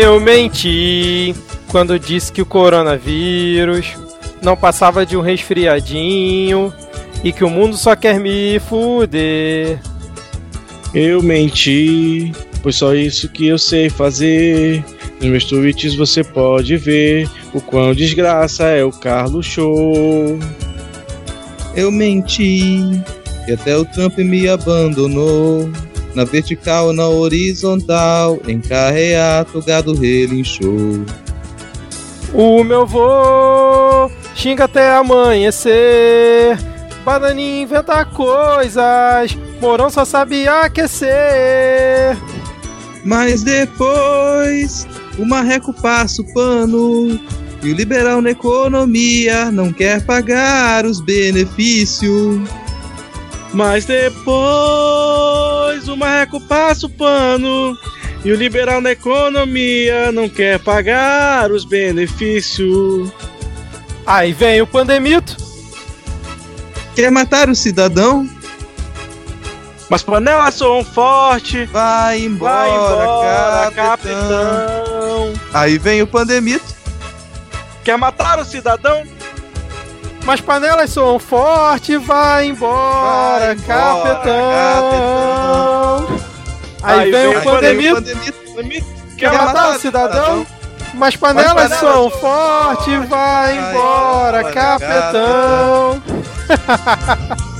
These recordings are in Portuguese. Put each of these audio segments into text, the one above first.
Eu menti quando disse que o coronavírus não passava de um resfriadinho e que o mundo só quer me fuder. Eu menti, pois só isso que eu sei fazer. Nos meus tweets você pode ver o quão desgraça é o Carlos Show. Eu menti e até o Trump me abandonou. Na vertical, na horizontal, em carreato, gado relinchou. O meu vô xinga até amanhecer. Bananinha inventa coisas. Morão só sabe aquecer. Mas depois, o marreco passa o pano. E o liberal na economia não quer pagar os benefícios. Mas depois o marreco passa o pano e o liberal na economia não quer pagar os benefícios. Aí vem o pandemito. Quer matar o cidadão? Mas panelas são forte. Vai embora, Vai embora, capitão. capitão. Aí vem o pandemito. Quer matar o cidadão? Mas panelas soam forte, vai embora, Vai embora, capitão. Aí, vem, o Aí vem pandemito. Pandemito. Quer matar o cidadão? Mas panelas panelas soam soam forte, vai vai embora, embora, capitão.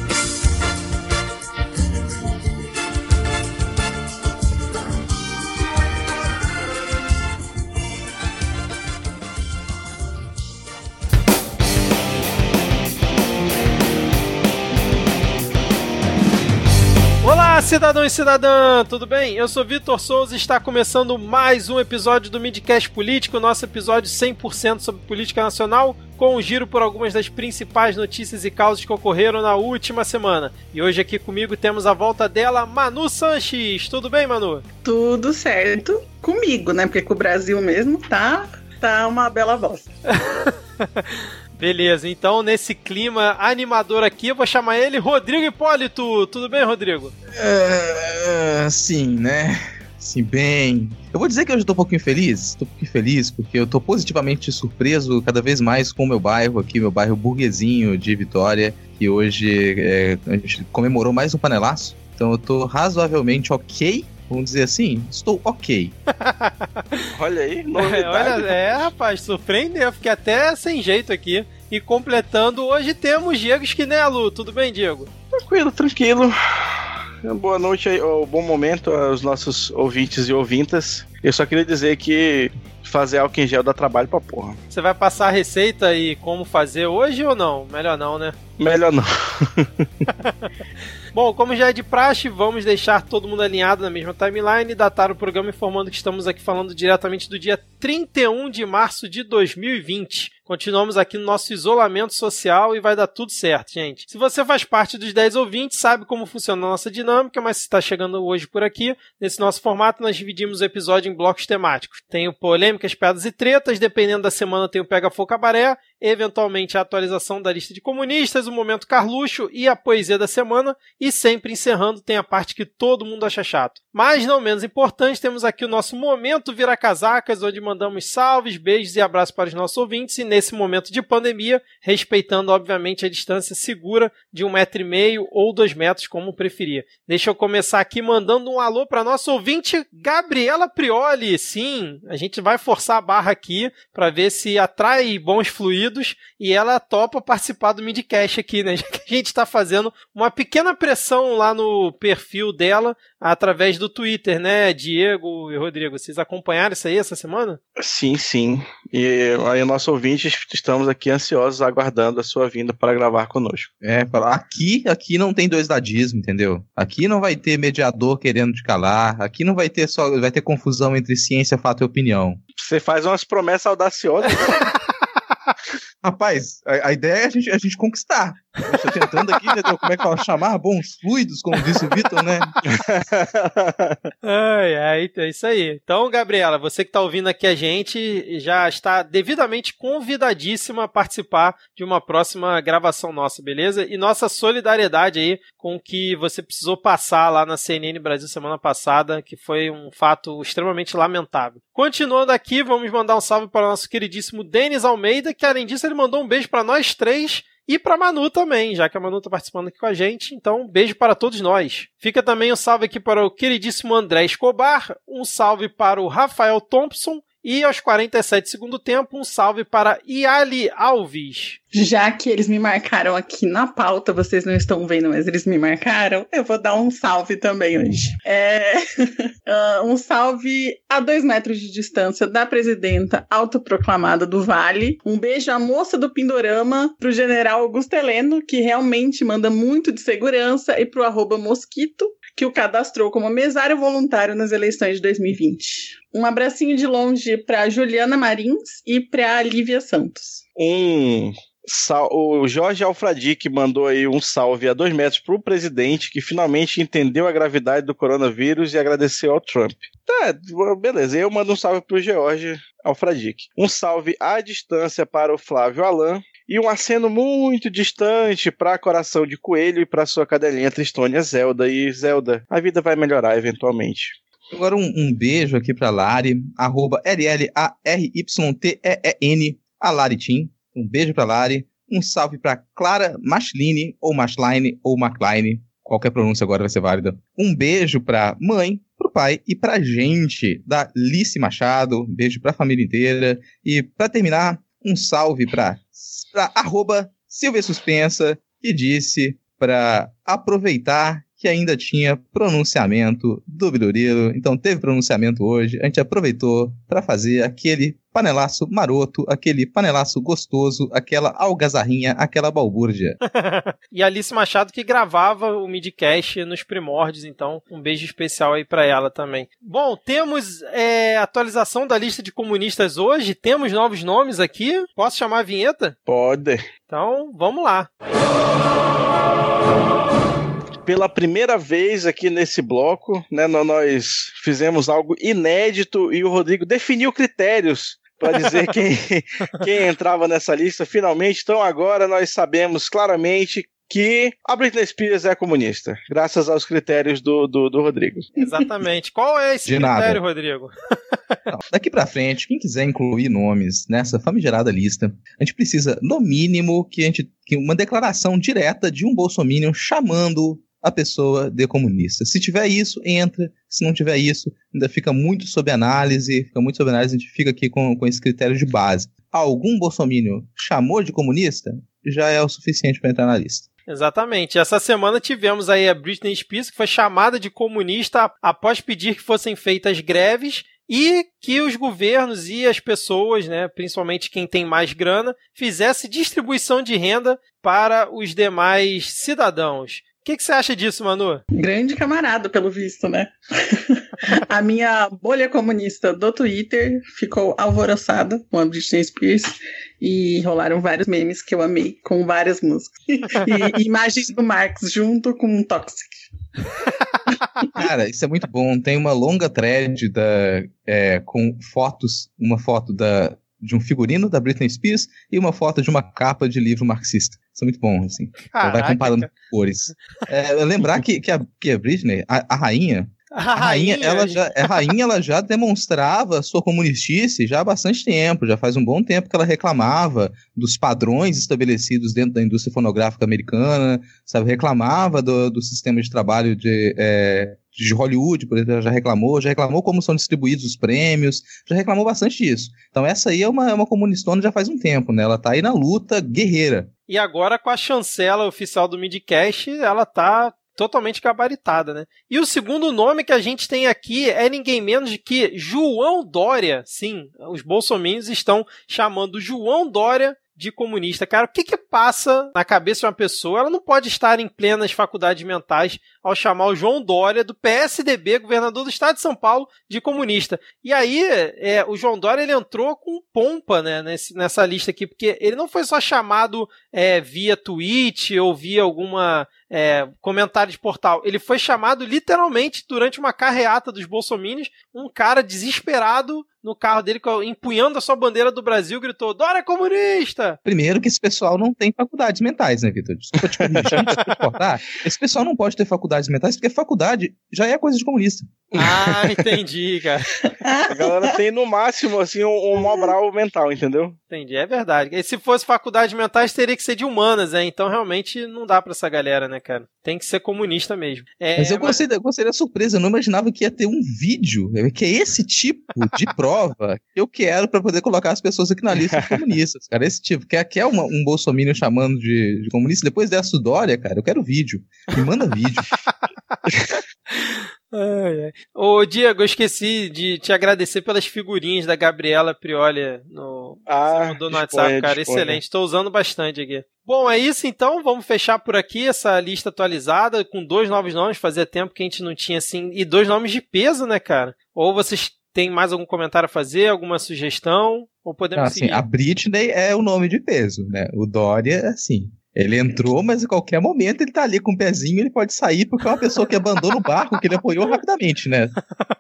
cidadão e cidadã, tudo bem? Eu sou Vitor Souza e está começando mais um episódio do Midcast Político, nosso episódio 100% sobre política nacional, com um giro por algumas das principais notícias e causas que ocorreram na última semana. E hoje aqui comigo temos a volta dela, Manu Sanches. Tudo bem, Manu? Tudo certo comigo, né? Porque com o Brasil mesmo tá, tá uma bela bosta. Beleza, então nesse clima animador aqui, eu vou chamar ele Rodrigo Hipólito. Tudo bem, Rodrigo? É, sim, né? Sim, bem. Eu vou dizer que hoje eu tô um pouquinho feliz. Tô um pouquinho feliz porque eu tô positivamente surpreso cada vez mais com o meu bairro aqui, meu bairro burguesinho de Vitória, que hoje é, a gente comemorou mais um panelaço. Então eu tô razoavelmente ok. Vamos dizer assim, estou ok. Olha aí, É, novidade. olha, é, rapaz, surpreendeu. Fiquei até sem jeito aqui. E completando, hoje temos Diego Esquinelo. Tudo bem, Diego? Tranquilo, tranquilo. Boa noite ou bom momento aos nossos ouvintes e ouvintas. Eu só queria dizer que fazer álcool em gel dá trabalho pra porra. Você vai passar a receita e como fazer hoje ou não? Melhor não, né? Melhor não. Bom, como já é de praxe, vamos deixar todo mundo alinhado na mesma timeline e datar o programa informando que estamos aqui falando diretamente do dia 31 de março de 2020. Continuamos aqui no nosso isolamento social e vai dar tudo certo, gente. Se você faz parte dos 10 ouvintes, sabe como funciona a nossa dinâmica, mas se está chegando hoje por aqui, nesse nosso formato nós dividimos o episódio em blocos temáticos. Tem o polêmicas, piadas e tretas, dependendo da semana tem o Pega Fogo Cabaré, eventualmente a atualização da lista de comunistas, o momento Carluxo e a poesia da semana, e sempre encerrando tem a parte que todo mundo acha chato. Mas não menos importante, temos aqui o nosso momento Vira Casacas, onde mandamos salves, beijos e abraços para os nossos ouvintes, e nesse momento de pandemia, respeitando obviamente a distância segura de um metro e meio ou dois metros, como preferir. Deixa eu começar aqui mandando um alô para nosso ouvinte Gabriela Prioli. Sim, a gente vai forçar a barra aqui para ver se atrai bons fluidos e ela topa participar do Midcast aqui, né? Já que a gente está fazendo uma pequena pressão lá no perfil dela através do Twitter, né, Diego e Rodrigo? Vocês acompanharam isso aí essa semana? Sim, sim. E aí, nosso ouvinte, estamos aqui ansiosos aguardando a sua vinda para gravar conosco. É, aqui, aqui não tem dois ladismo, entendeu? Aqui não vai ter mediador querendo te calar, aqui não vai ter só, vai ter confusão entre ciência, fato e opinião. Você faz umas promessas audaciosas. Rapaz, a, a ideia é a gente, a gente conquistar. Estou tentando aqui, entendeu? Como é que fala? Chamar bons fluidos, como disse o Vitor, né? ai, ai, é isso aí. Então, Gabriela, você que está ouvindo aqui a gente já está devidamente convidadíssima a participar de uma próxima gravação nossa, beleza? E nossa solidariedade aí com o que você precisou passar lá na CNN Brasil semana passada, que foi um fato extremamente lamentável. Continuando aqui, vamos mandar um salve para o nosso queridíssimo Denis Almeida, que além disso ele mandou um beijo para nós três e para Manu também, já que a Manu está participando aqui com a gente. Então, beijo para todos nós. Fica também um salve aqui para o queridíssimo André Escobar, um salve para o Rafael Thompson e aos 47 segundo tempo, um salve para Iali Alves. Já que eles me marcaram aqui na pauta, vocês não estão vendo, mas eles me marcaram, eu vou dar um salve também hoje. É... uh, um salve a dois metros de distância da presidenta autoproclamada do Vale. Um beijo à moça do Pindorama, pro general Augusto Heleno, que realmente manda muito de segurança, e pro arroba Mosquito, que o cadastrou como mesário voluntário nas eleições de 2020. Um abracinho de longe para Juliana Marins e para Lívia Santos. Um o Jorge Alfradique mandou aí um salve a dois metros para o presidente que finalmente entendeu a gravidade do coronavírus e agradeceu ao Trump. Tá, beleza. Eu mando um salve para o Jorge Alfradique. Um salve à distância para o Flávio Alain e um aceno muito distante para Coração de Coelho e para sua cadelinha Tristônia Zelda. E Zelda, a vida vai melhorar eventualmente. Agora um, um beijo aqui para Lari, arroba L-L-A-R-Y-T-E-E-N, a Lari Team. Um beijo para Lari. Um salve para Clara Machline, ou Machline, ou McLean. Qualquer pronúncia agora vai ser válida. Um beijo para mãe, pro pai e pra gente da Lice Machado. Um beijo pra família inteira. E para terminar, um salve para arroba Silvia Suspensa, que disse para aproveitar que ainda tinha pronunciamento do Biruriro. Então teve pronunciamento hoje. A gente aproveitou para fazer aquele panelaço maroto, aquele panelaço gostoso, aquela algazarrinha, aquela balbúrdia. e Alice Machado que gravava o midcast nos primórdios, então um beijo especial aí para ela também. Bom, temos é, atualização da lista de comunistas hoje, temos novos nomes aqui. Posso chamar a vinheta? Pode. Então, vamos lá pela primeira vez aqui nesse bloco, né, nós fizemos algo inédito e o Rodrigo definiu critérios para dizer quem, quem entrava nessa lista finalmente. Então agora nós sabemos claramente que a Britney Spears é comunista, graças aos critérios do, do, do Rodrigo. Exatamente. Qual é esse De critério, nada. Rodrigo? Não, daqui para frente, quem quiser incluir nomes nessa famigerada lista, a gente precisa, no mínimo, que a gente que uma declaração direta de um bolsominion chamando a pessoa de comunista. Se tiver isso, entra. Se não tiver isso, ainda fica muito sob análise, fica muito sob análise, a gente fica aqui com, com esse critério de base. Algum bolsomínio chamou de comunista, já é o suficiente para entrar na lista. Exatamente. Essa semana tivemos aí a Britney Spears, que foi chamada de comunista após pedir que fossem feitas greves e que os governos e as pessoas, né, principalmente quem tem mais grana, fizesse distribuição de renda para os demais cidadãos que, que você acha disso, Manu? Grande camarada, pelo visto, né? a minha bolha comunista do Twitter ficou alvoroçada com a Britney Spears e rolaram vários memes que eu amei, com várias músicas. e imagens do Marx junto com um Toxic. Cara, isso é muito bom. Tem uma longa thread da, é, com fotos, uma foto da, de um figurino da Britney Spears e uma foto de uma capa de livro marxista. Isso é muito bom, assim. Caraca, vai comparando cores. É, lembrar que, que, a, que a Britney, a, a rainha, a, rainha, rainha, ela já, a rainha, ela já demonstrava sua comunistice já há bastante tempo, já faz um bom tempo que ela reclamava dos padrões estabelecidos dentro da indústria fonográfica americana, sabe, reclamava do, do sistema de trabalho de, é, de Hollywood, por exemplo, já reclamou, já reclamou como são distribuídos os prêmios, já reclamou bastante disso. Então essa aí é uma, é uma comunistona já faz um tempo, né? Ela tá aí na luta guerreira. E agora com a chancela oficial do Midcast, ela tá totalmente gabaritada, né? E o segundo nome que a gente tem aqui é ninguém menos que João Dória. Sim, os bolsominions estão chamando João Dória de comunista. Cara, o que que passa na cabeça de uma pessoa? Ela não pode estar em plenas faculdades mentais ao chamar o João Dória, do PSDB, governador do estado de São Paulo, de comunista. E aí, é, o João Dória ele entrou com pompa né, nesse, nessa lista aqui, porque ele não foi só chamado é, via tweet ou via alguma é, comentário de portal. Ele foi chamado literalmente durante uma carreata dos bolsominions, um cara desesperado no carro dele, empunhando a sua bandeira do Brasil, gritou: Dória é comunista! Primeiro que esse pessoal não tem faculdades mentais, né, Vitor? Desculpa te corrigir, desculpa te cortar. Esse pessoal não pode ter faculdades mentais, porque faculdade já é coisa de comunista. Ah, entendi, cara. A galera tem no máximo, assim, um, um mobral mental, entendeu? Entendi, é verdade. E se fosse faculdade mentais, teria que ser de humanas, né? Então realmente não dá pra essa galera, né, cara? Tem que ser comunista mesmo. É, mas eu mas... gostei, eu gostei da surpresa, eu não imaginava que ia ter um vídeo, que é esse tipo de prova que eu quero para poder colocar as pessoas aqui na lista de comunistas, cara. Esse tipo, que é, uma, um bolsominion chamando de, de comunista, depois dessa Dória, cara, eu quero vídeo. Me manda vídeo. Ai, ai. Ô, Diego, eu esqueci de te agradecer pelas figurinhas da Gabriela Prioli no, ah, no WhatsApp, cara. Excelente. Estou usando bastante aqui. Bom, é isso então. Vamos fechar por aqui essa lista atualizada com dois novos nomes. Fazia tempo que a gente não tinha assim. E dois nomes de peso, né, cara? Ou vocês têm mais algum comentário a fazer, alguma sugestão? Ou podemos assim, seguir? A Britney é o nome de peso, né? O Dória, assim, ele entrou, mas em qualquer momento ele tá ali com o pezinho, ele pode sair, porque é uma pessoa que abandona o barco, que ele apoiou rapidamente, né?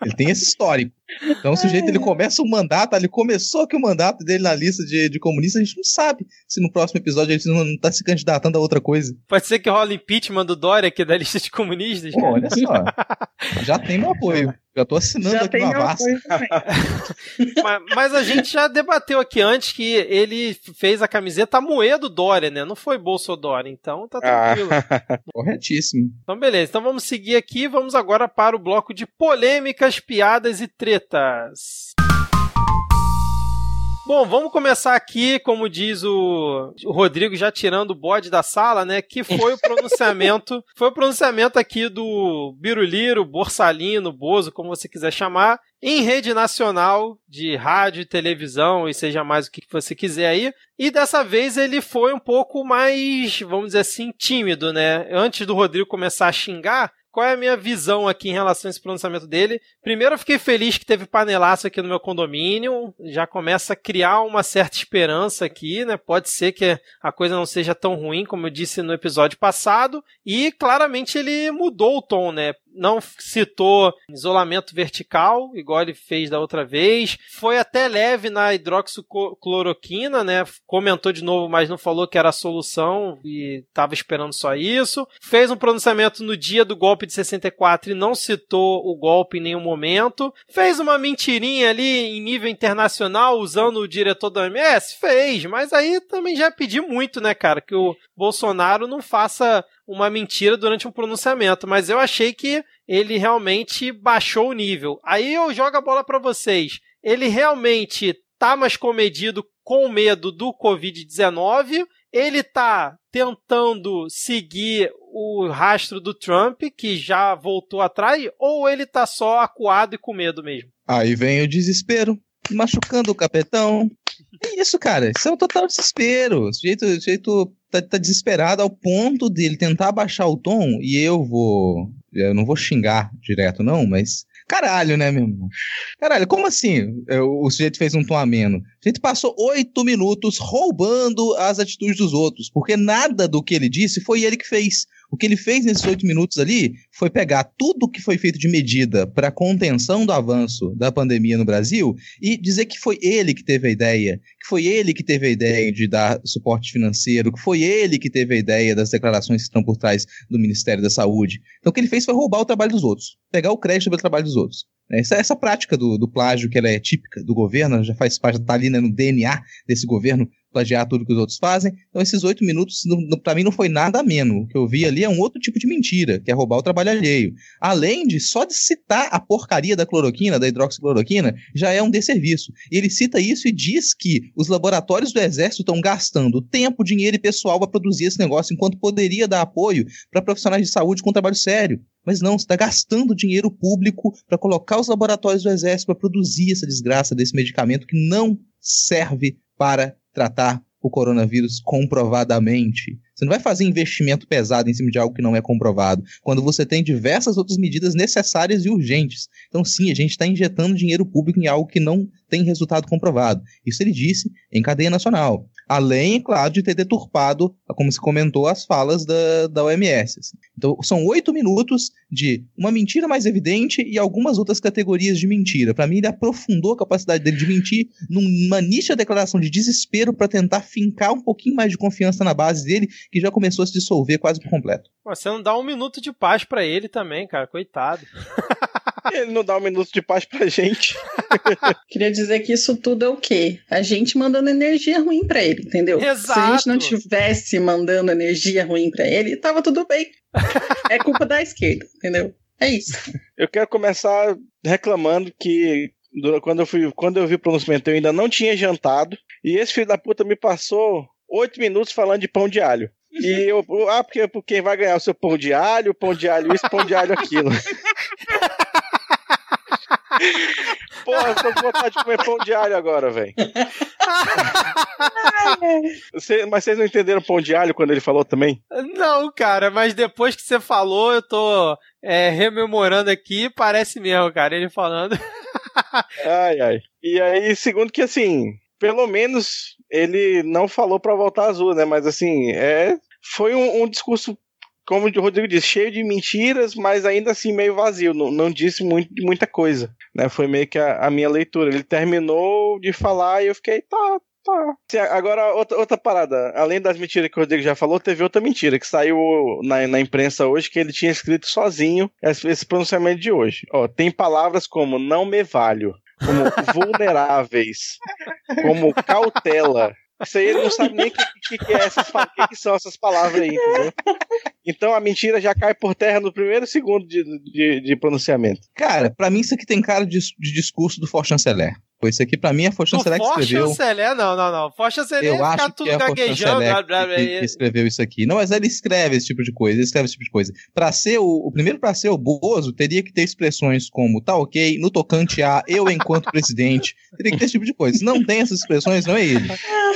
Ele tem esse histórico. Então, o sujeito ele começa o mandato, ele começou aqui o mandato dele na lista de, de comunistas, a gente não sabe se no próximo episódio ele não, não tá se candidatando a outra coisa. Pode ser que rola impeachment do Dória aqui da lista de comunistas. Pô, olha só. já tem meu apoio. Já tô assinando já aqui uma vasta. mas, mas, a gente já debateu aqui antes que ele fez a camiseta Moedo Dória, né? Não foi Bolsonaro, então tá tranquilo. Ah. Corretíssimo. Então beleza, então vamos seguir aqui, vamos agora para o bloco de polêmicas, piadas e tretas. Bom, vamos começar aqui, como diz o, Rodrigo, já tirando o bode da sala, né? Que foi o pronunciamento, foi o pronunciamento aqui do Biruliro, Borsalino, Bozo, como você quiser chamar, em rede nacional de rádio, televisão e seja mais o que você quiser aí. E dessa vez ele foi um pouco mais, vamos dizer assim, tímido, né? Antes do Rodrigo começar a xingar, qual é a minha visão aqui em relação a esse pronunciamento dele? Primeiro, eu fiquei feliz que teve panelaço aqui no meu condomínio. Já começa a criar uma certa esperança aqui, né? Pode ser que a coisa não seja tão ruim, como eu disse no episódio passado. E claramente ele mudou o tom, né? Não citou isolamento vertical, igual ele fez da outra vez. Foi até leve na hidroxicloroquina, né? Comentou de novo, mas não falou que era a solução e estava esperando só isso. Fez um pronunciamento no dia do golpe de 64 e não citou o golpe em nenhum momento. Fez uma mentirinha ali em nível internacional usando o diretor da OMS? Fez, mas aí também já pedi muito, né, cara, que o Bolsonaro não faça uma mentira durante um pronunciamento, mas eu achei que ele realmente baixou o nível. Aí eu jogo a bola para vocês. Ele realmente tá mais comedido com medo do Covid-19? Ele tá tentando seguir o rastro do Trump, que já voltou atrás, ou ele tá só acuado e com medo mesmo? Aí vem o desespero, machucando o capetão. É isso, cara. Isso é um total desespero. O sujeito, o sujeito tá, tá desesperado ao ponto dele tentar baixar o tom e eu vou. Eu não vou xingar direto, não, mas. Caralho, né, meu irmão? Caralho, como assim o sujeito fez um tom ameno? O sujeito passou oito minutos roubando as atitudes dos outros, porque nada do que ele disse foi ele que fez. O que ele fez nesses oito minutos ali foi pegar tudo que foi feito de medida para contenção do avanço da pandemia no Brasil e dizer que foi ele que teve a ideia, que foi ele que teve a ideia de dar suporte financeiro, que foi ele que teve a ideia das declarações que estão por trás do Ministério da Saúde. Então o que ele fez foi roubar o trabalho dos outros, pegar o crédito pelo trabalho dos outros. Essa, essa prática do, do plágio, que ela é típica do governo, já faz parte, está ali né, no DNA desse governo, plagiar tudo que os outros fazem. Então, esses oito minutos, para mim, não foi nada menos. O que eu vi ali é um outro tipo de mentira, que é roubar o trabalho alheio. Além de, só de citar a porcaria da cloroquina, da hidroxicloroquina, já é um desserviço. Ele cita isso e diz que os laboratórios do Exército estão gastando tempo, dinheiro e pessoal para produzir esse negócio, enquanto poderia dar apoio para profissionais de saúde com trabalho sério. Mas não, você está gastando dinheiro público para colocar os laboratórios do Exército para produzir essa desgraça desse medicamento que não serve para tratar o coronavírus comprovadamente. Você não vai fazer investimento pesado em cima de algo que não é comprovado, quando você tem diversas outras medidas necessárias e urgentes. Então, sim, a gente está injetando dinheiro público em algo que não tem resultado comprovado. Isso ele disse em cadeia nacional. Além, claro, de ter deturpado, como se comentou, as falas da, da OMS. Assim. Então, são oito minutos de uma mentira mais evidente e algumas outras categorias de mentira. Para mim, ele aprofundou a capacidade dele de mentir numa nítida declaração de desespero para tentar fincar um pouquinho mais de confiança na base dele, que já começou a se dissolver quase por completo. Você não dá um minuto de paz para ele também, cara, coitado. Ele não dá um minuto de paz pra gente. Queria dizer que isso tudo é o quê? A gente mandando energia ruim para ele, entendeu? Exato. Se a gente não tivesse mandando energia ruim para ele, tava tudo bem. É culpa da esquerda, entendeu? É isso. Eu quero começar reclamando que quando eu, fui, quando eu vi o pronunciamento eu ainda não tinha jantado. E esse filho da puta me passou oito minutos falando de pão de alho. E eu, ah, porque, porque quem vai ganhar o seu pão de alho, pão de alho isso, pão de alho aquilo. Porra, tô com vontade de comer pão de alho agora, velho. mas vocês não entenderam pão de alho quando ele falou também? Não, cara, mas depois que você falou, eu tô é, rememorando aqui, parece mesmo, cara, ele falando. ai, ai. E aí, segundo que assim, pelo menos ele não falou para voltar azul, né? Mas assim, é foi um, um discurso como o Rodrigo disse, cheio de mentiras, mas ainda assim meio vazio, não, não disse muito, muita coisa. Né? Foi meio que a, a, minha leitura. Ele terminou de falar e eu fiquei, tá, tá. Agora, outra, outra parada. Além das mentiras que o Rodrigo já falou, teve outra mentira que saiu na, na imprensa hoje que ele tinha escrito sozinho esse, esse pronunciamento de hoje. Ó, tem palavras como não me valho, como vulneráveis, como cautela, isso aí ele não sabe nem o que, que, que, é que, são essas palavras aí, entendeu? Então a mentira já cai por terra no primeiro segundo de, de, de pronunciamento. Cara, para mim isso aqui tem cara de, de discurso do For Chanceler. Pois isso aqui pra mim é Forte Chanceler que escreveu. Chanceler, não, não, não. Forte Chanceler eu acho tudo que é gaguejando. Blá, blá, blá, que, que escreveu isso aqui. Não, mas ele escreve esse tipo de coisa, ele escreve esse tipo de coisa. Pra ser o, o primeiro pra ser o Bozo, teria que ter expressões como tá ok, no tocante a eu enquanto presidente. Teria que ter esse tipo de coisa. Se não tem essas expressões, não é ele.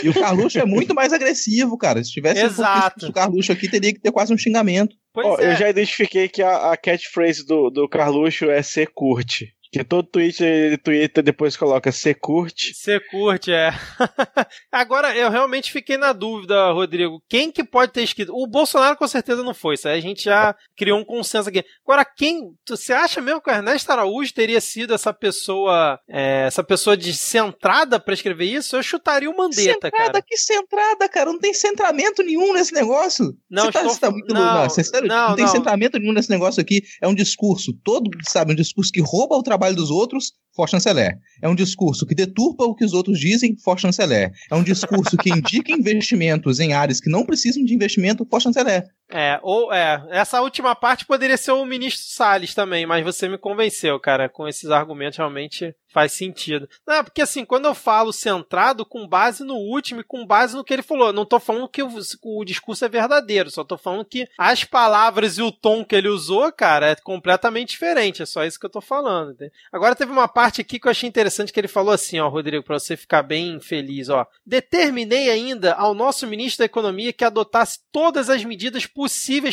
E o Carluxo é muito mais agressivo, cara. Se tivesse Exato. Um o Carluxo aqui, teria que ter quase um xingamento. Oh, é. Eu já identifiquei que a, a catchphrase do, do Carluxo é ser curte. Que todo tweet ele twitta depois coloca você curte. Você curte, é. Agora, eu realmente fiquei na dúvida, Rodrigo. Quem que pode ter escrito? O Bolsonaro com certeza não foi, isso aí a gente já criou um consenso aqui. Agora, quem. Você acha mesmo que o Ernesto Araújo teria sido essa pessoa. É, essa pessoa de centrada para escrever isso? Eu chutaria o Mandetta, centrada, cara. Que centrada, cara. Não tem centramento nenhum nesse negócio. Não, você tá, estou... tá muito. Não, não, você, não, não tem não. centramento nenhum nesse negócio aqui. É um discurso, todo, sabe, um discurso que rouba o trabalho trabalho dos outros, for chanceler. É um discurso que deturpa o que os outros dizem, for chanceler. É um discurso que indica investimentos em áreas que não precisam de investimento, for chanceler. É, ou é, essa última parte poderia ser o ministro Salles também, mas você me convenceu, cara, com esses argumentos realmente faz sentido. Não, porque assim, quando eu falo centrado, com base no último e com base no que ele falou, não tô falando que o, o, discurso é verdadeiro, só tô falando que as palavras e o tom que ele usou, cara, é completamente diferente, é só isso que eu tô falando. Agora teve uma parte aqui que eu achei interessante que ele falou assim, ó, Rodrigo, para você ficar bem feliz, ó. Determinei ainda ao nosso ministro da Economia que adotasse todas as medidas possíveis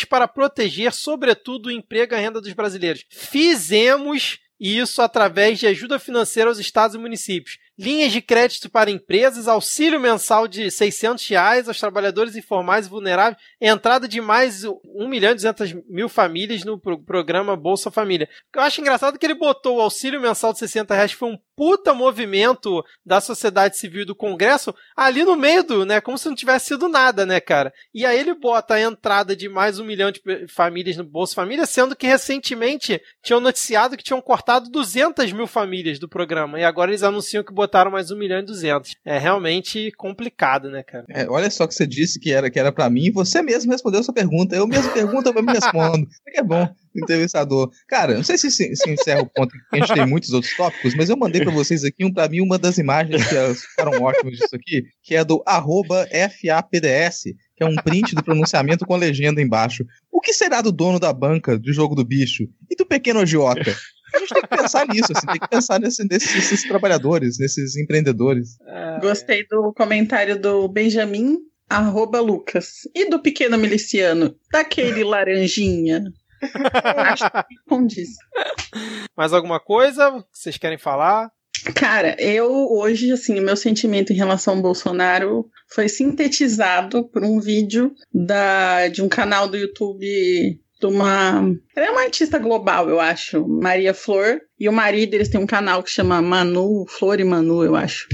para proteger, sobretudo, o emprego e a renda dos brasileiros. Fizemos isso através de ajuda financeira aos estados e municípios linhas de crédito para empresas, auxílio mensal de 600 reais aos trabalhadores informais e vulneráveis, entrada de mais 1 milhão e 200 mil famílias no programa Bolsa Família. Eu acho engraçado que ele botou o auxílio mensal de 60 reais, que foi um puta movimento da sociedade civil e do Congresso, ali no meio do, né, como se não tivesse sido nada, né, cara. E aí ele bota a entrada de mais um milhão de famílias no Bolsa Família, sendo que recentemente tinham noticiado que tinham cortado 200 mil famílias do programa, e agora eles anunciam que botaram mais 1 milhão e 200. É realmente complicado, né, cara? É, olha só que você disse que era, que era para mim e você mesmo respondeu essa pergunta. Eu mesmo pergunto, eu me respondo. É bom, entrevistador. Cara, não sei se, se, se encerra o ponto, a gente tem muitos outros tópicos, mas eu mandei para vocês aqui, um, para mim, uma das imagens que ficaram ótimas disso aqui, que é do arroba FAPDS, que é um print do pronunciamento com a legenda embaixo. O que será do dono da banca do jogo do bicho e do pequeno agiota? A gente tem que pensar nisso, assim, tem que pensar nesse, nesses, nesses trabalhadores, nesses empreendedores. É... Gostei do comentário do Benjamin arroba Lucas. E do pequeno miliciano? Daquele laranjinha. Acho que condiz. Mais alguma coisa que vocês querem falar? Cara, eu hoje, assim, o meu sentimento em relação ao Bolsonaro foi sintetizado por um vídeo da, de um canal do YouTube de uma. Ela é uma artista global, eu acho. Maria Flor. E o marido, eles têm um canal que chama Manu, Flor e Manu, eu acho.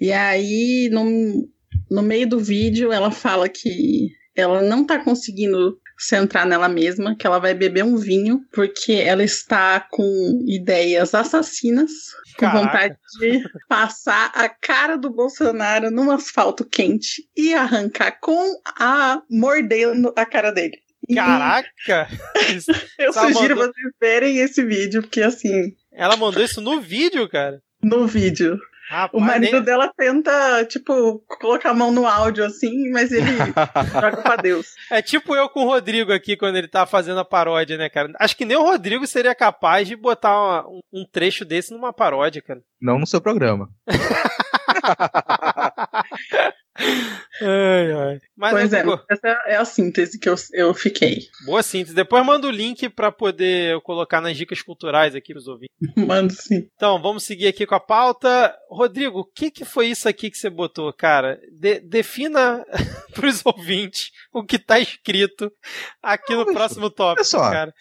E aí, no, no meio do vídeo, ela fala que ela não tá conseguindo centrar nela mesma, que ela vai beber um vinho, porque ela está com ideias assassinas, com Caraca. vontade de passar a cara do Bolsonaro num asfalto quente e arrancar com a mordendo a cara dele. Caraca! Eu sugiro mandou... vocês verem esse vídeo, porque assim. Ela mandou isso no vídeo, cara? No vídeo. Rapaz, o marido nem... dela tenta, tipo, colocar a mão no áudio assim, mas ele joga pra Deus. É tipo eu com o Rodrigo aqui, quando ele tá fazendo a paródia, né, cara? Acho que nem o Rodrigo seria capaz de botar uma, um trecho desse numa paródia, cara. Não no seu programa. ai, ai. Mas pois é, essa é a síntese que eu, eu fiquei. Boa síntese. Depois manda o link para poder eu colocar nas dicas culturais aqui pros ouvintes. Mando sim. Então, vamos seguir aqui com a pauta. Rodrigo, o que, que foi isso aqui que você botou, cara? De, defina pros ouvintes o que tá escrito aqui Não, no próximo tópico, olha só, cara.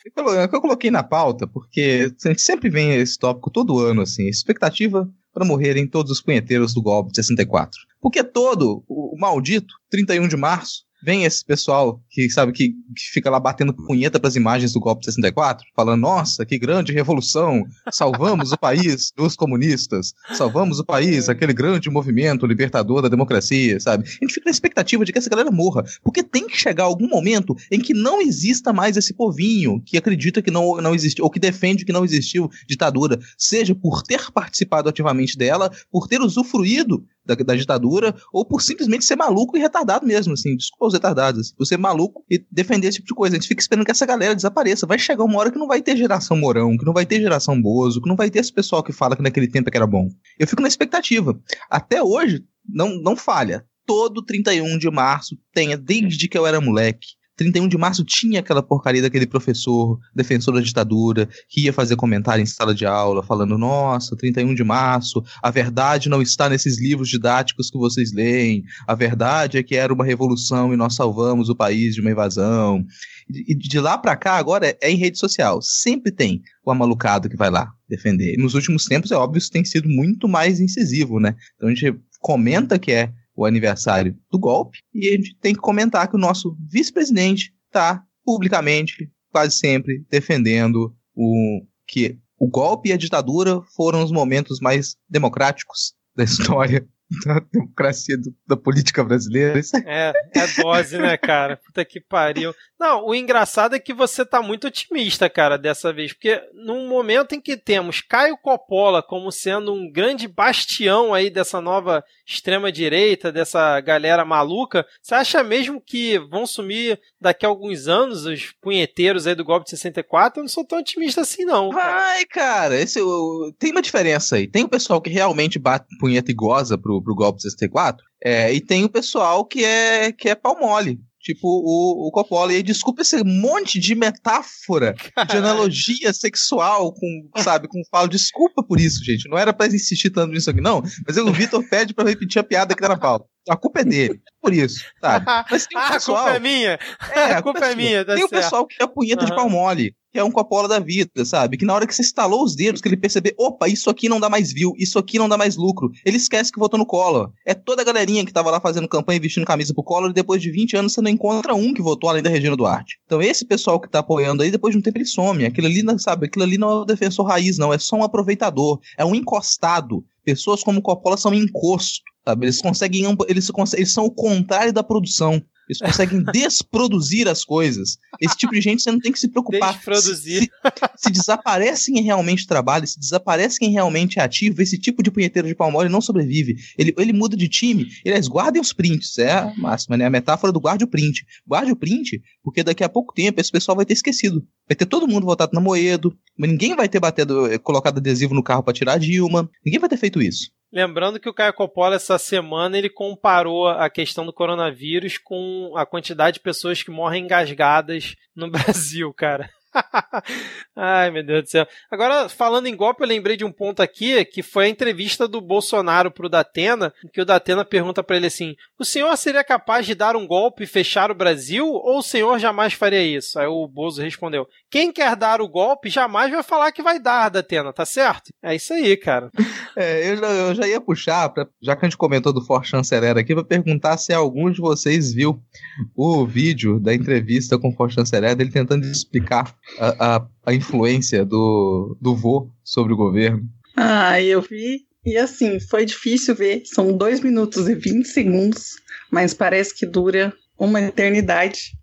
Eu coloquei na pauta porque a gente sempre vem esse tópico todo ano, assim, expectativa para morrerem todos os punheteiros do golpe de 64. Porque todo o maldito 31 de março vem esse pessoal que sabe que, que fica lá batendo punheta para as imagens do golpe de 64, falando: "Nossa, que grande revolução! Salvamos o país dos comunistas, salvamos o país, aquele grande movimento libertador da democracia", sabe? A gente fica na expectativa de que essa galera morra, porque tem que chegar algum momento em que não exista mais esse povinho que acredita que não não existe ou que defende que não existiu ditadura, seja por ter participado ativamente dela, por ter usufruído da, da, ditadura, ou por simplesmente ser maluco e retardado mesmo, assim, desculpa os retardados, assim, por ser maluco e defender esse tipo de coisa. A gente fica esperando que essa galera desapareça. Vai chegar uma hora que não vai ter geração Mourão, que não vai ter geração Bozo, que não vai ter esse pessoal que fala que naquele tempo é que era bom. Eu fico na expectativa. Até hoje, não, não falha. Todo 31 de março tenha, desde que eu era moleque, 31 de março tinha aquela porcaria daquele professor defensor da ditadura que ia fazer comentário em sala de aula falando: nossa, 31 de março, a verdade não está nesses livros didáticos que vocês leem, a verdade é que era uma revolução e nós salvamos o país de uma invasão. E de lá para cá, agora é em rede social. Sempre tem o amalucado que vai lá defender. nos últimos tempos, é óbvio, isso tem sido muito mais incisivo, né? Então a gente comenta que é o aniversário do golpe, e a gente tem que comentar que o nosso vice-presidente está publicamente, quase sempre, defendendo o que o golpe e a ditadura foram os momentos mais democráticos da história da democracia do, da política brasileira. É, é dose, né, cara? Puta que pariu. Não, o engraçado é que você tá muito otimista, cara, dessa vez, porque num momento em que temos Caio Coppola como sendo um grande bastião aí dessa nova extrema direita, dessa galera maluca, você acha mesmo que vão sumir daqui a alguns anos os punheteiros aí do golpe de 64? Eu não sou tão otimista assim não. Cara. Vai, cara, esse tem uma diferença aí. Tem o pessoal que realmente bate punheta e goza pro, pro golpe de 64, é, e tem o pessoal que é que é pau mole tipo o, o Coppola. E aí, desculpa esse monte de metáfora, Caralho. de analogia sexual com, sabe, com falo. Desculpa por isso, gente. Não era pra insistir tanto nisso aqui, não. Mas o Vitor pede pra repetir a piada que tá na pauta. A culpa é dele, por isso, sabe? Mas tem um pessoal... a culpa é minha. É, a culpa, é, é minha. Tá tem o um pessoal que é punheta uhum. de pau mole que é um Coppola da vida, sabe? Que na hora que você instalou os dedos, que ele perceber, opa, isso aqui não dá mais view, isso aqui não dá mais lucro, ele esquece que votou no Collor. É toda a galerinha que tava lá fazendo campanha e vestindo camisa pro Collor, e depois de 20 anos você não encontra um que votou além da Regina Duarte. Então esse pessoal que tá apoiando aí, depois de um tempo ele some. Aquilo ali, sabe? Aquilo ali não é o defensor raiz, não. É só um aproveitador. É um encostado. Pessoas como Coppola são encosto, sabe? Eles conseguem, eles, eles são o contrário da produção. Eles conseguem desproduzir as coisas. Esse tipo de gente você não tem que se preocupar. Desproduzir. Se, se desaparece quem realmente trabalha, se desaparece quem realmente é ativo, esse tipo de punheteiro de pau mole não sobrevive. Ele, ele muda de time. Eles guardem os prints. É a máxima, né? A metáfora do guarde o print. Guarde o print, porque daqui a pouco tempo esse pessoal vai ter esquecido. Vai ter todo mundo votado na Moedo, ninguém vai ter batendo, eh, colocado adesivo no carro para tirar a Dilma. Ninguém vai ter feito isso. Lembrando que o Caio Coppola, essa semana, ele comparou a questão do coronavírus com a quantidade de pessoas que morrem engasgadas no Brasil, cara. Ai, meu Deus do céu. Agora, falando em golpe, eu lembrei de um ponto aqui, que foi a entrevista do Bolsonaro pro Datena, que o Datena pergunta para ele assim: "O senhor seria capaz de dar um golpe e fechar o Brasil ou o senhor jamais faria isso?" Aí o Bozo respondeu: "Quem quer dar o golpe jamais vai falar que vai dar, Datena, tá certo?" É isso aí, cara. É, eu já, eu já ia puxar, pra, já que a gente comentou do For Chanceler aqui, para perguntar se algum de vocês viu o vídeo da entrevista com o For Chanceler, dele tentando explicar a, a, influência do, do vô sobre o governo. Ah, eu vi. E assim, foi difícil ver. São 2 minutos e 20 segundos, mas parece que dura uma eternidade.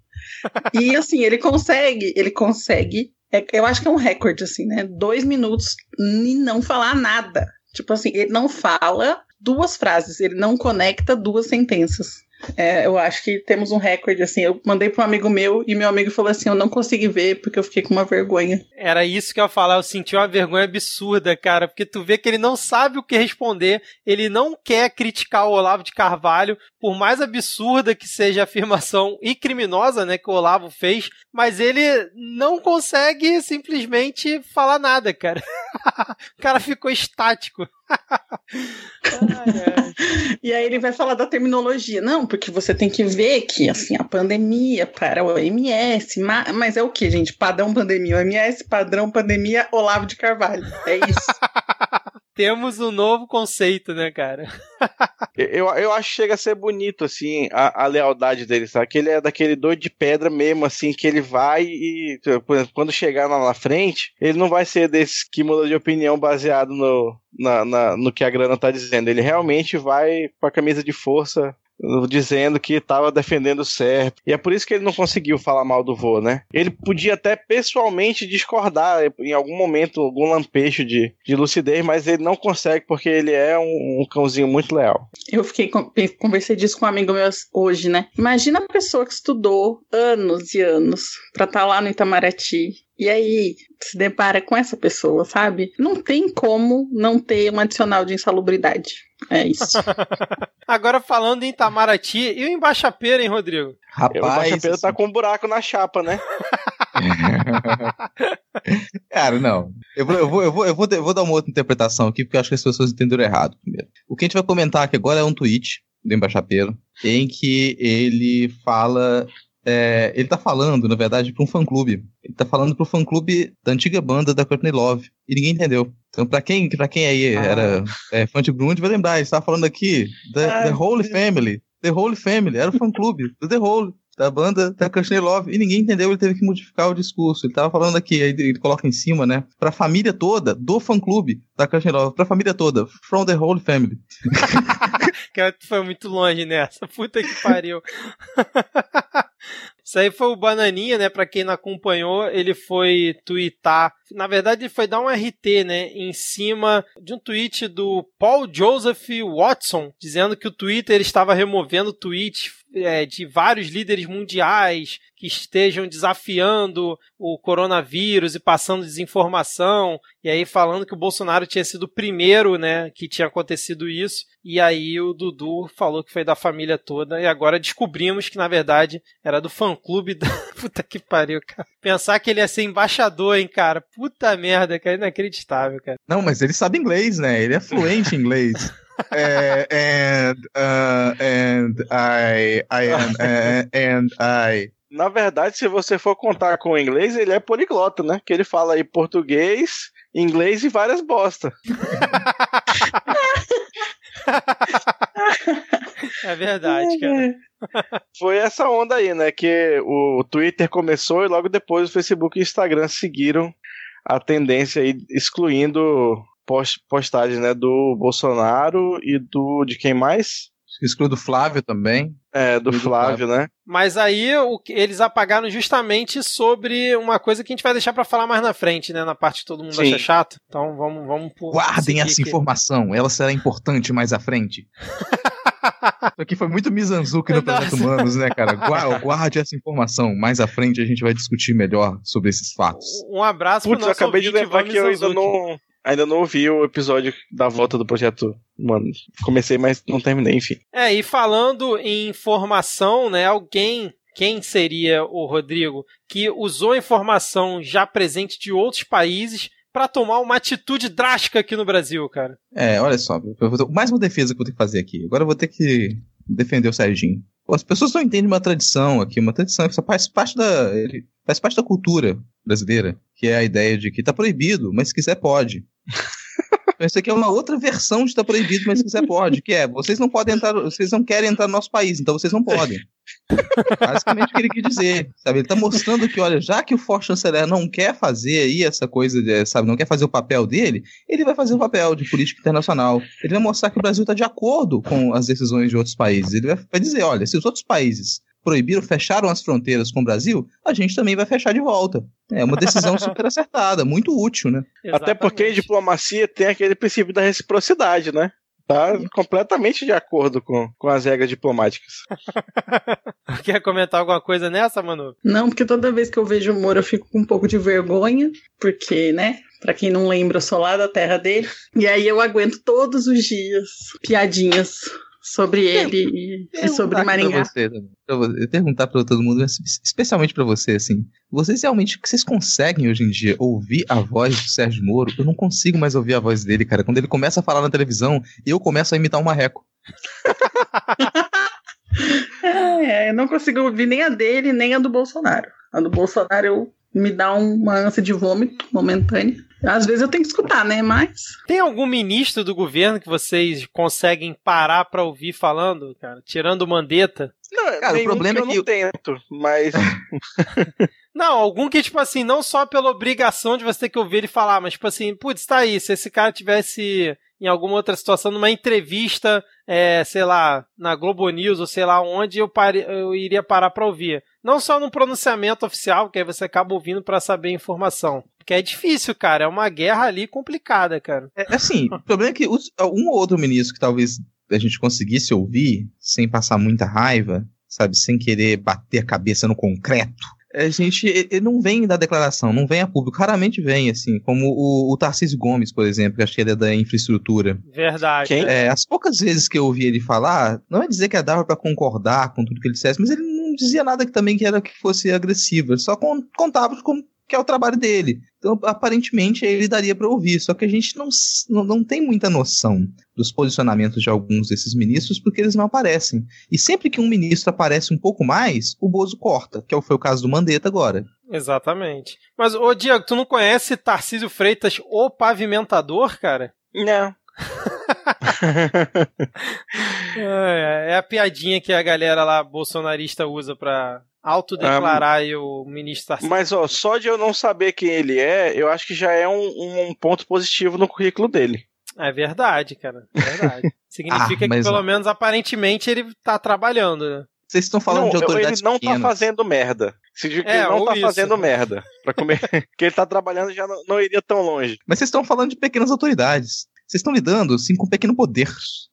E assim, ele consegue, ele consegue. é- eu acho que é um recorde, assim, né? Dois minutos e não falar nada. Tipo assim, ele não fala duas frases, ele não conecta duas sentenças. É, eu acho que temos um recorde, assim. Eu mandei para um amigo meu e meu amigo falou assim: eu não consegui ver porque eu fiquei com uma vergonha. Era isso que eu ia falar, eu senti uma vergonha absurda, cara, porque tu vê que ele não sabe o que responder, ele não quer criticar o Olavo de Carvalho, por mais absurda que seja a afirmação e criminosa, né, que o Olavo fez, mas ele não consegue simplesmente falar nada, cara. o cara ficou estático. E aí ele vai falar da terminologia. Não, porque você tem que ver que, assim, a pandemia para o OMS, ma- mas é o que, gente? Padrão pandemia, OMS, padrão pandemia, Olavo de Carvalho. É isso. Temos um novo conceito, né, cara? Eu, eu acho que chega a ser bonito, assim, a, a lealdade dele, sabe? Que ele é daquele doido de pedra mesmo, assim, que ele vai e, por exemplo, quando chegar lá na frente, ele não vai ser desse que muda de opinião baseado no, na, na- no que a grana tá dizendo. Ele realmente vai com a camisa de força dizendo que estava defendendo certo. E é por isso que ele não conseguiu falar mal do vô, né? Ele podia até pessoalmente discordar em algum momento, algum lampejo de, de lucidez, mas ele não consegue porque ele é um, um cãozinho muito leal. Eu fiquei con- conversei disso com um amigo meu hoje, né? Imagina a pessoa que estudou anos e anos pra estar lá no Itamaraty. E aí se depara com essa pessoa, sabe? Não tem como não ter um adicional de insalubridade. É isso. Agora falando em Itamaraty, e o Embaixapeira, hein, Rodrigo? o Rapaz. Baixa Pedro tá com um buraco na chapa, né? Cara, não. Eu vou, eu, vou, eu, vou, eu, vou, eu vou dar uma outra interpretação aqui, porque eu acho que as pessoas entenderam errado primeiro. O que a gente vai comentar aqui agora é um tweet do Embaixapeiro, em que ele fala. é, ele tá falando, na verdade, pra um fã-clube. Ele tá falando pro fã-clube da antiga banda da Courtney Love. E ninguém entendeu. Então, pra quem, pra quem aí Ah. era é, fã de vai lembrar. Ele estava falando aqui da Ai, The Holy Deus. Family. The Holy Family. Era o fã-clube do The Holy. Da banda da Courtney Love. E ninguém entendeu, ele teve que modificar o discurso. Ele tava falando aqui, aí ele coloca em cima, né? Pra família toda do fã-clube da Courtney Love. Pra família toda. From the Holy Family. Cara, tu foi muito longe nessa. Puta que pariu. Isso aí foi o Bananinha, né? Pra quem não acompanhou, ele foi twittar. Na verdade, ele foi dar um RT, né? Em cima de um tweet do Paul Joseph Watson, dizendo que o Twitter estava removendo tweets é, de vários líderes mundiais que estejam desafiando o coronavírus e passando desinformação. E aí falando que o Bolsonaro tinha sido o primeiro, né? Que tinha acontecido isso. E aí o Dudu falou que foi da família toda. E agora descobrimos que, na verdade, era do fã-clube da. Puta que pariu, cara. Pensar que ele ia ser embaixador, hein, cara. Puta merda, cara. Inacreditável, cara. Não, mas ele sabe inglês, né? Ele é fluente em inglês. É, and, uh, and I, I am, uh, and I. Na verdade, se você for contar com o inglês, ele é poliglota, né? Que ele fala aí português, inglês e várias bosta. É verdade, cara. Foi essa onda aí, né? Que o Twitter começou e logo depois o Facebook e o Instagram seguiram a tendência aí, excluindo post- postagens, né? Do Bolsonaro e do. de quem mais? Exclui do Flávio também. É, do, Do Flávio, né? Mas aí o que- eles apagaram justamente sobre uma coisa que a gente vai deixar pra falar mais na frente, né? Na parte que todo mundo Sim. acha chato. Então vamos, vamos por- Guardem essa aqui. informação, ela será importante mais à frente. Isso aqui foi muito Mizanzuki no Nossa. Projeto Humanos, né, cara? Gua- Guarde essa informação. Mais à frente a gente vai discutir melhor sobre esses fatos. Um abraço Putz, pro eu nosso acabei de lembrar que eu ainda não, ainda não ouvi o episódio da volta do projeto. Mano, comecei, mas não terminei, enfim. É, e falando em informação, né? Alguém, quem seria o Rodrigo, que usou informação já presente de outros países pra tomar uma atitude drástica aqui no Brasil, cara. É, olha só, mais uma defesa que eu vou ter que fazer aqui. Agora eu vou ter que defender o Serginho. Pô, as pessoas não entendem uma tradição aqui, uma tradição que só faz parte da, faz parte da cultura brasileira, que é a ideia de que tá proibido, mas se quiser pode. Então, isso aqui é uma outra versão de tá proibido, mas quiser pode, que é, vocês não podem entrar, vocês não querem entrar no nosso país, então vocês não podem. Basicamente o que ele quis dizer, sabe? Ele tá mostrando que, olha, já que o for chanceler não quer fazer aí essa coisa, de, sabe, não quer fazer o papel dele, ele vai fazer o papel de política internacional. Ele vai mostrar que o Brasil está de acordo com as decisões de outros países. Ele vai, vai dizer, olha, se os outros países proibiram, fecharam as fronteiras com o Brasil, a gente também vai fechar de volta. É uma decisão super acertada, muito útil, né? Até porque em Exatamente. diplomacia tem aquele princípio da reciprocidade, né? Tá completamente de acordo com, com as regras diplomáticas. Quer comentar alguma coisa nessa, Manu? Não, porque toda vez que eu vejo o Moro eu fico com um pouco de vergonha, porque, né? Pra quem não lembra, eu sou lá da terra dele. E aí eu aguento todos os dias piadinhas sobre ele e, sobre Maringá. Pra você, também, pra você- eu perguntar pra todo mundo, especialmente pra você, assim, vocês realmente, vocês conseguem hoje em dia ouvir a voz do Sérgio Moro? Eu não consigo mais ouvir a voz dele, cara. Quando ele começa a falar na televisão, eu começo a imitar um marreco. É, eu não consigo ouvir nem a dele, nem a do Bolsonaro. A do Bolsonaro eu, me dá uma ânsia de vômito momentânea. Às vezes eu tenho que escutar, né? Mas. Tem algum ministro do governo que vocês conseguem parar pra ouvir falando, cara? Tirando o Mandetta? Não, Cara, o problema que é eu que não tento, mas Não, algum que, tipo assim, não só pela obrigação de você ter que ouvir ele falar, mas, tipo assim, putz, tá aí, se esse cara tivesse em alguma outra situação, numa entrevista, é, sei lá, na Globo News ou sei lá onde, eu, pare, eu iria parar pra ouvir. Não só num pronunciamento oficial, que aí você acaba ouvindo pra saber a informação. Porque é difícil, cara, é uma guerra ali complicada, cara. É, assim, o problema é que os- um ou outro ministro que talvez a gente conseguisse ouvir sem passar muita raiva, sabe, sem querer bater a cabeça no concreto, a gente ele não vem da declaração, não vem a público, raramente vem, assim, como o, o Tarcísio Gomes, por exemplo, que acho que ele é da infraestrutura. Verdade. Quem? É, as poucas vezes que eu ouvi ele falar, não é dizer que dava pra concordar com tudo que ele dissesse, mas ele não dizia nada que também que era que fosse agressivo, ele só con- contava como que é o trabalho dele. Então, aparentemente, ele daria pra ouvir, só que a gente não, não, não tem muita noção dos posicionamentos de alguns desses ministros porque eles não aparecem. E sempre que um ministro aparece um pouco mais, o Bozo corta, que é o- foi o caso do Mandetta agora. Exatamente. Mas, ô Diego, tu não conhece Tarcísio Freitas, o pavimentador, cara? não. É, é a piadinha que a galera lá bolsonarista usa pra autodeclarar aí o ministro Tarcísio. Mas ó, só de eu não saber quem ele é, eu acho que já é um, um ponto positivo no currículo dele. É verdade, cara. É verdade. Significa Ah, que pelo ó. menos aparentemente ele tá trabalhando, né? Vocês estão falando não, de autoridades ele não tá pequenas. fazendo merda. Significa que É, ele não tá isso. fazendo merda. Pra comer. que ele tá trabalhando já não, não iria tão longe. Mas vocês estão falando de pequenas autoridades. Vocês estão lidando, assim, com pequeno poder.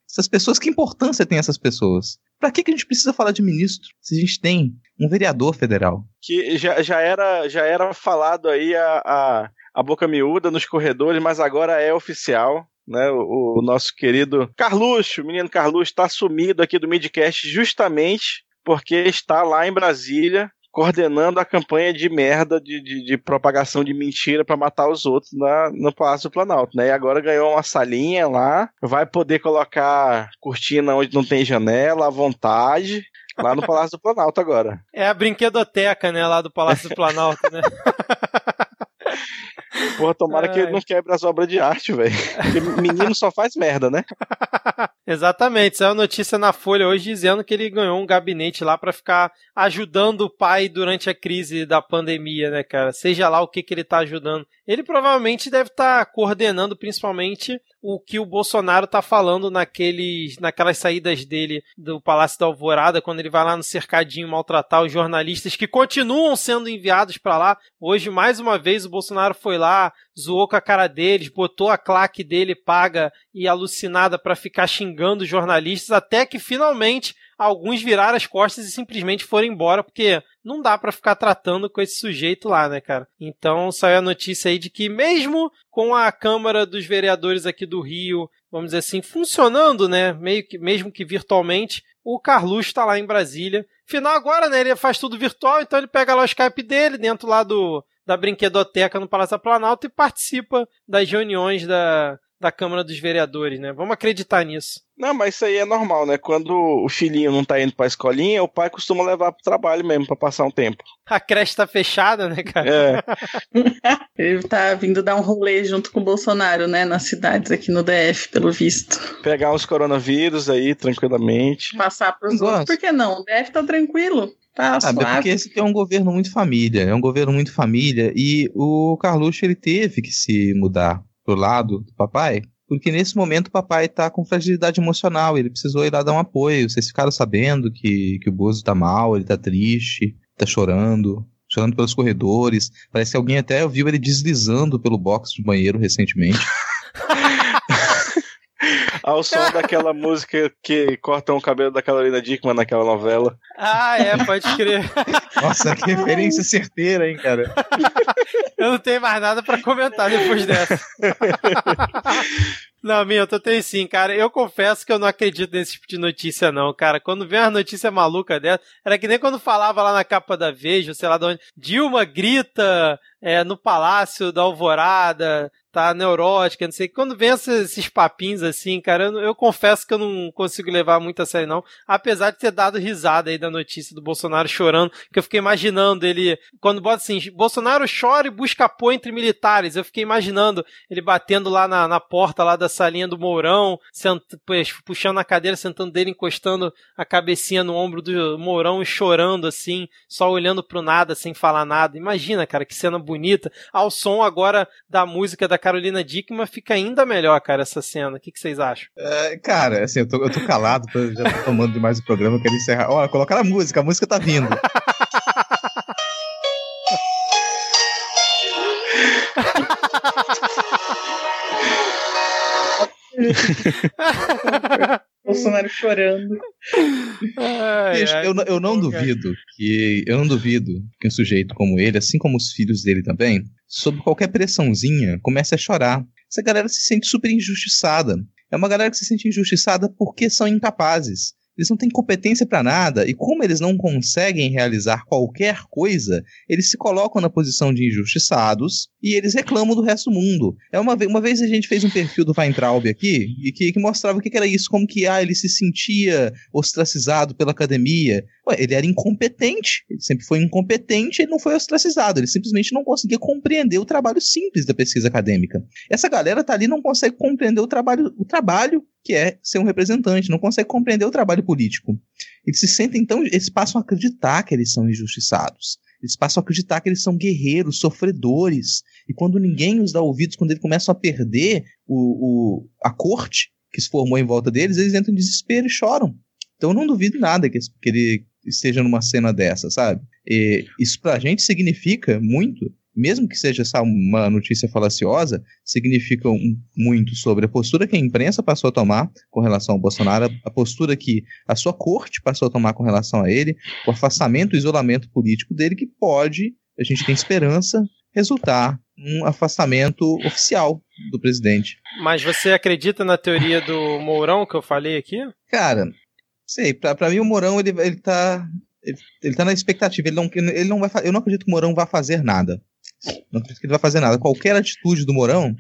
Essas pessoas, que importância tem essas pessoas? Pra que, que a gente precisa falar de ministro se a gente tem um vereador federal? Que já, já, era, já era falado aí a, a, a boca miúda nos corredores, mas agora é oficial. Né, o, o nosso querido Carluxo, o menino Carluxo, está sumido aqui do Midcast justamente porque está lá em Brasília coordenando a campanha de merda de, de, de propagação de mentira para matar os outros na, no Palácio do Planalto, né? E agora ganhou uma salinha lá, vai poder colocar cortina onde não tem janela à vontade, lá no Palácio do Planalto agora. É a brinquedoteca, né, lá do Palácio do Planalto, né? Porra, tomara que ele Ai. não quebre as obras de arte, velho. Porque menino só faz merda, né? Exatamente, saiu notícia na Folha hoje dizendo que ele ganhou um gabinete lá para ficar ajudando o pai durante a crise da pandemia, né, cara? Seja lá o que, que ele tá ajudando. Ele provavelmente deve estar tá coordenando principalmente o que o Bolsonaro tá falando naqueles, naquelas saídas dele do Palácio da Alvorada, quando ele vai lá no cercadinho maltratar os jornalistas que continuam sendo enviados para lá. Hoje, mais uma vez, o Bolsonaro foi lá, zoou com a cara deles, botou a claque dele paga e alucinada para ficar xingando os jornalistas, até que finalmente alguns viraram as costas e simplesmente foram embora, porque não dá para ficar tratando com esse sujeito lá, né, cara? Então saiu a notícia aí de que mesmo com a Câmara dos Vereadores aqui do Rio, vamos dizer assim, funcionando, né, meio que mesmo que virtualmente, o Carluxo está lá em Brasília. Final agora, né, ele faz tudo virtual, então ele pega lá o Skype dele dentro lá do da brinquedoteca no Palácio da Planalto e participa das reuniões da, da Câmara dos Vereadores, né? Vamos acreditar nisso. Não, mas isso aí é normal, né? Quando o filhinho não tá indo pra escolinha, o pai costuma levar pro trabalho mesmo, pra passar um tempo. A creche tá fechada, né, cara? É. Ele tá vindo dar um rolê junto com o Bolsonaro, né? Nas cidades aqui no DF, pelo visto. Pegar uns coronavírus aí, tranquilamente. Passar pros outros, por que não? O DF tá tranquilo. Tá ah, suave. porque esse aqui é um governo muito família, é um governo muito família, e o Carluxo, ele teve que se mudar pro lado do papai, porque nesse momento o papai tá com fragilidade emocional, ele precisou ir lá dar um apoio. Vocês ficaram sabendo que, que o Bozo tá mal, ele tá triste, tá chorando, chorando pelos corredores. Parece que alguém até viu ele deslizando pelo box do banheiro recentemente. ao som daquela música que cortam o cabelo da Carolina Dickman naquela novela. Ah, é, pode crer. Nossa, que referência certeira, hein, cara. Eu não tenho mais nada para comentar depois dessa. Não, minha, eu tenho sim, cara. Eu confesso que eu não acredito nesse tipo de notícia, não, cara. Quando vem uma notícia maluca dessa, era que nem quando falava lá na capa da Veja, sei lá de onde, Dilma grita é, no Palácio da Alvorada, tá neurótica, não sei. Quando vem esses, esses papinhos assim, cara, eu, eu, confesso que eu não consigo levar muito a sério, não. Apesar de ter dado risada aí da notícia do Bolsonaro chorando, que eu fiquei imaginando ele, quando bota assim, Bolsonaro chora e busca apoio entre militares, eu fiquei imaginando ele batendo lá na, na porta lá da salinha do Mourão, sent, puxando a cadeira, sentando dele, encostando a cabecinha no ombro do Mourão e chorando assim, só olhando pro nada, sem falar nada. Imagina, cara, que cena bonita. Ao som agora da música da Carolina Dickman fica ainda melhor, cara, essa cena. O que, que vocês acham? É, cara, assim, eu tô, eu tô calado, já tô tomando demais o programa, eu quero encerrar. Ó, colocar a música, a música tá vindo. Bolsonaro chorando. Ai, ai, eu, eu não duvido que eu não duvido que um sujeito como ele, assim como os filhos dele também, sob qualquer pressãozinha, comece a chorar. Essa galera se sente super injustiçada. É uma galera que se sente injustiçada porque são incapazes eles não têm competência para nada, e como eles não conseguem realizar qualquer coisa, eles se colocam na posição de injustiçados e eles reclamam do resto do mundo. É uma, vez, uma vez a gente fez um perfil do Weintraub aqui, e que, que mostrava o que, que era isso, como que ah, ele se sentia ostracizado pela academia. Ué, ele era incompetente, ele sempre foi incompetente, ele não foi ostracizado, ele simplesmente não conseguia compreender o trabalho simples da pesquisa acadêmica. Essa galera tá ali não consegue compreender o trabalho, o trabalho que é ser um representante, não consegue compreender o trabalho político. Eles se sentem então, eles passam a acreditar que eles são injustiçados. Eles passam a acreditar que eles são guerreiros, sofredores. E quando ninguém os dá ouvidos, quando eles começam a perder o, o, a corte que se formou em volta deles, eles entram em desespero e choram. Então eu não duvido nada que, ele esteja numa cena dessa, sabe? E isso pra gente significa muito mesmo que seja essa uma notícia falaciosa, significa um, muito sobre a postura que a imprensa passou a tomar com relação ao Bolsonaro, a postura que a sua corte passou a tomar com relação a ele, o afastamento, o isolamento político dele, que pode, a gente tem esperança, resultar um afastamento oficial do presidente. Mas você acredita na teoria do Mourão que eu falei aqui? Cara, sei, pra, pra mim o Mourão ele, ele tá. Ele, ele tá na expectativa, ele não, ele não vai, eu não acredito que o Mourão vá fazer nada. Não acredito que ele vai fazer nada. Qualquer atitude do Morão,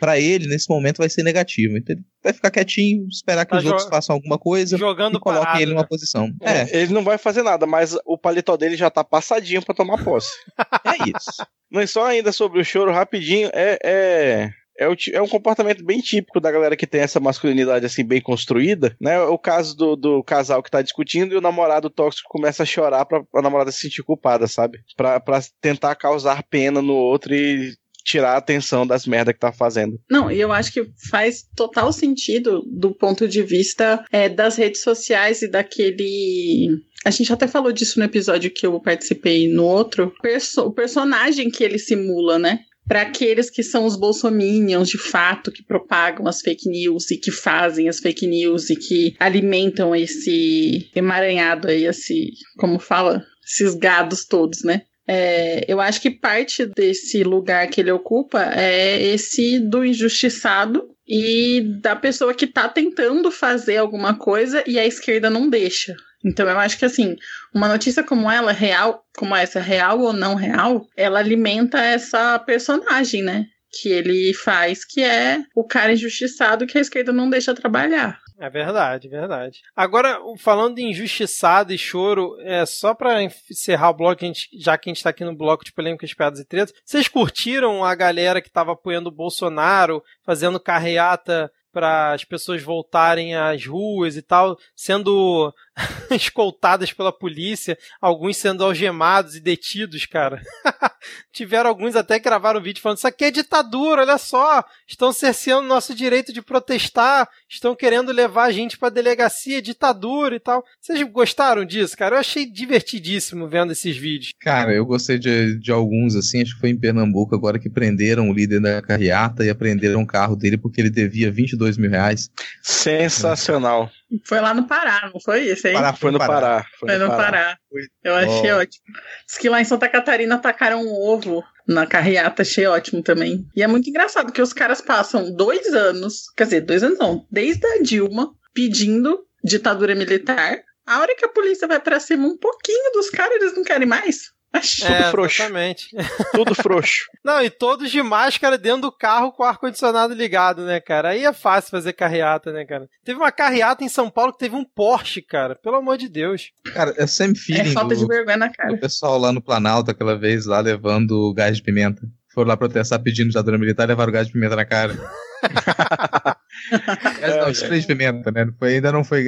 para ele, nesse momento, vai ser negativa. Então ele vai ficar quietinho, esperar que tá os outros façam alguma coisa jogando e coloquem parado, ele numa né? posição. É. é. Ele não vai fazer nada, mas o paletó dele já tá passadinho para tomar posse. é isso. Mas só ainda sobre o choro, rapidinho, é, é é, o, é um comportamento bem típico da galera que tem essa masculinidade assim bem construída, né? O caso do, do casal que tá discutindo e o namorado tóxico começa a chorar pra a namorada se sentir culpada, sabe? Pra, pra tentar causar pena no outro e tirar a atenção das merdas que tá fazendo. Não, e eu acho que faz total sentido do ponto de vista é, das redes sociais e daquele. A gente até falou disso no episódio que eu participei no outro. Perso o personagem que ele simula, né? Para aqueles que são os bolsominions de fato, que propagam as fake news e que fazem as fake news e que alimentam esse emaranhado aí, esse. Como fala? Esses gados todos, né? É, eu acho que parte desse lugar que ele ocupa é esse do injustiçado e da pessoa que tá tentando fazer alguma coisa e a esquerda não deixa. Então eu acho que assim, uma notícia como ela, real, como essa, real ou não real, ela alimenta essa personagem, né? Que ele faz, que é o cara injustiçado que a esquerda não deixa trabalhar. É verdade, verdade. Agora, falando de injustiçado e choro, é só para encerrar o bloco, gente, já que a gente tá aqui no bloco de polêmicas, piadas e tretas, vocês curtiram a galera que tava apoiando o Bolsonaro, fazendo carreata para as pessoas voltarem às ruas e tal, sendo escoltadas pela polícia, alguns sendo algemados e detidos, cara. Tiveram alguns até que gravaram um vídeo falando: Isso aqui é ditadura, olha só, estão cerceando nosso direito de protestar, estão querendo levar a gente pra delegacia, ditadura e tal. Vocês gostaram disso, cara? Eu achei divertidíssimo vendo esses vídeos. Cara, eu gostei de, de alguns, assim, acho que foi em Pernambuco agora que prenderam o líder da carreata e apreenderam o carro dele porque ele devia 22 mil reais. Sensacional. Foi lá no Pará, não foi isso aí? Pará, foi no Pará. Foi, foi no Pará. Pará. Eu achei oh. ótimo. Diz que lá em Santa Catarina tacaram um ovo na carreata, achei ótimo também. E é muito engraçado que os caras passam dois anos, quer dizer, dois anos não, desde a Dilma pedindo ditadura militar. A hora que a polícia vai pra cima um pouquinho dos caras, eles não querem mais. Tudo é, frouxo. Exatamente. Tudo frouxo. Não, e todos de máscara dentro do carro com o ar-condicionado ligado, né, cara? Aí é fácil fazer carreata, né, cara? Teve uma carreata em São Paulo que teve um Porsche, cara. Pelo amor de Deus. Cara, é sempre feeling. É falta do, de vergonha na cara. O pessoal lá no Planalto, aquela vez, lá levando gás de pimenta. Foram lá protestar pedindo ditadura militar e levaram gás de pimenta na cara. é, não, spray de pimenta, né? Foi, ainda não foi.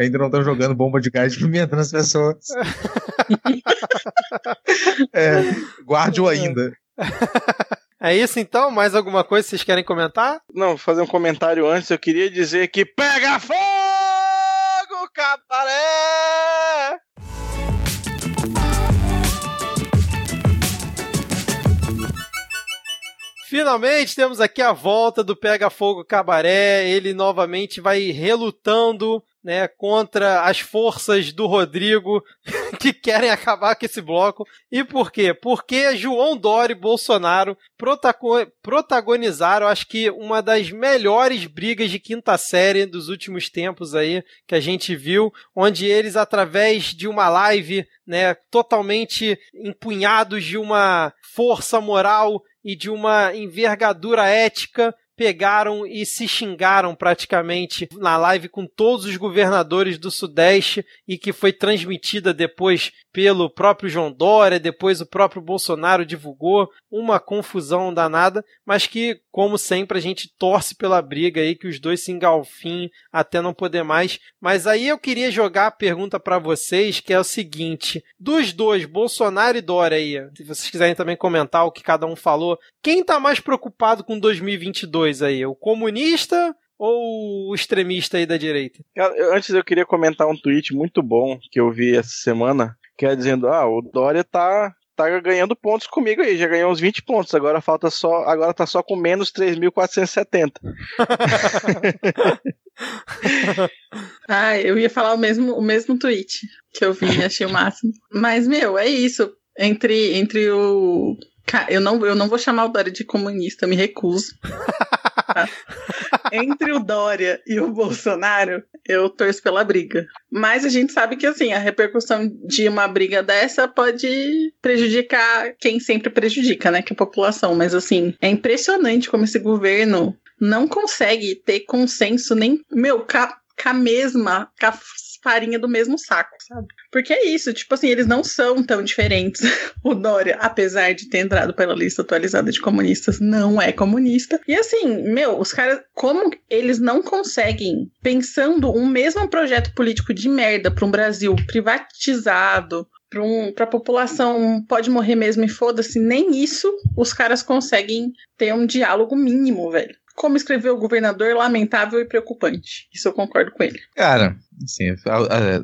Ainda não estão jogando bomba de gás de pimenta nas pessoas. é, guarde-o ainda. É isso então? Mais alguma coisa que vocês querem comentar? Não, vou fazer um comentário antes. Eu queria dizer que pega fogo, cabaré! Finalmente temos aqui a volta do Pega Fogo Cabaré. Ele novamente vai relutando né, contra as forças do Rodrigo que querem acabar com esse bloco. E por quê? Porque João Dória e Bolsonaro protagonizaram, acho que uma das melhores brigas de quinta série dos últimos tempos aí que a gente viu, onde eles através de uma live, né, totalmente empunhados de uma força moral e de uma envergadura ética pegaram e se xingaram praticamente na live com todos os governadores do Sudeste e que foi transmitida depois pelo próprio João Dória, depois o próprio Bolsonaro divulgou, uma confusão danada, mas que, como sempre, a gente torce pela briga aí, que os dois se engalfim até não poder mais. Mas aí eu queria jogar a pergunta para vocês, que é o seguinte: dos dois, Bolsonaro e Dória aí, se vocês quiserem também comentar o que cada um falou, quem tá mais preocupado com 2022 aí? O comunista ou o extremista aí da direita? Antes eu queria comentar um tweet muito bom que eu vi essa semana que é dizendo, ah, o Dória tá, tá ganhando pontos comigo aí, já ganhou uns 20 pontos, agora falta só, agora tá só com menos 3.470. ah, eu ia falar o mesmo, o mesmo tweet que eu vi, achei o máximo. Mas, meu, é isso. Entre, entre o. Eu não, eu não vou chamar o Dória de comunista, me recuso. Entre o Dória e o Bolsonaro, eu torço pela briga. Mas a gente sabe que assim, a repercussão de uma briga dessa pode prejudicar quem sempre prejudica, né? Que é a população. Mas assim, é impressionante como esse governo não consegue ter consenso nem, meu, com a mesma, com a farinha do mesmo saco, sabe? Porque é isso, tipo assim, eles não são tão diferentes. o Dória, apesar de ter entrado pela lista atualizada de comunistas, não é comunista. E assim, meu, os caras, como eles não conseguem, pensando um mesmo projeto político de merda para um Brasil privatizado, para um, a população pode morrer mesmo e foda-se, nem isso os caras conseguem ter um diálogo mínimo, velho. Como escreveu o governador, lamentável e preocupante. Isso eu concordo com ele. Cara, assim,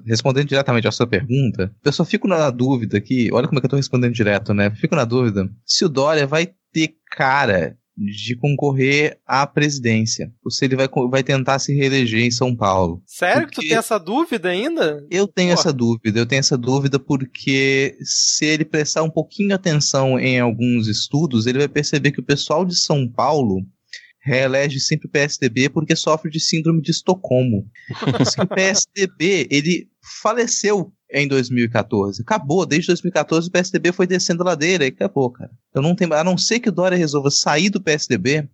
respondendo diretamente à sua pergunta, eu só fico na dúvida aqui, olha como é que eu tô respondendo direto, né? Fico na dúvida se o Dória vai ter cara de concorrer à presidência. Ou se ele vai, vai tentar se reeleger em São Paulo. Sério porque que tu tem essa dúvida ainda? Eu tenho Pô. essa dúvida. Eu tenho essa dúvida porque se ele prestar um pouquinho atenção em alguns estudos, ele vai perceber que o pessoal de São Paulo reelege sempre o PSDB porque sofre de síndrome de Estocolmo. o PSDB, ele faleceu em 2014. Acabou, desde 2014 o PSDB foi descendo a ladeira e acabou, cara. Eu não tenho, a não ser que o Dória resolva sair do PSDB,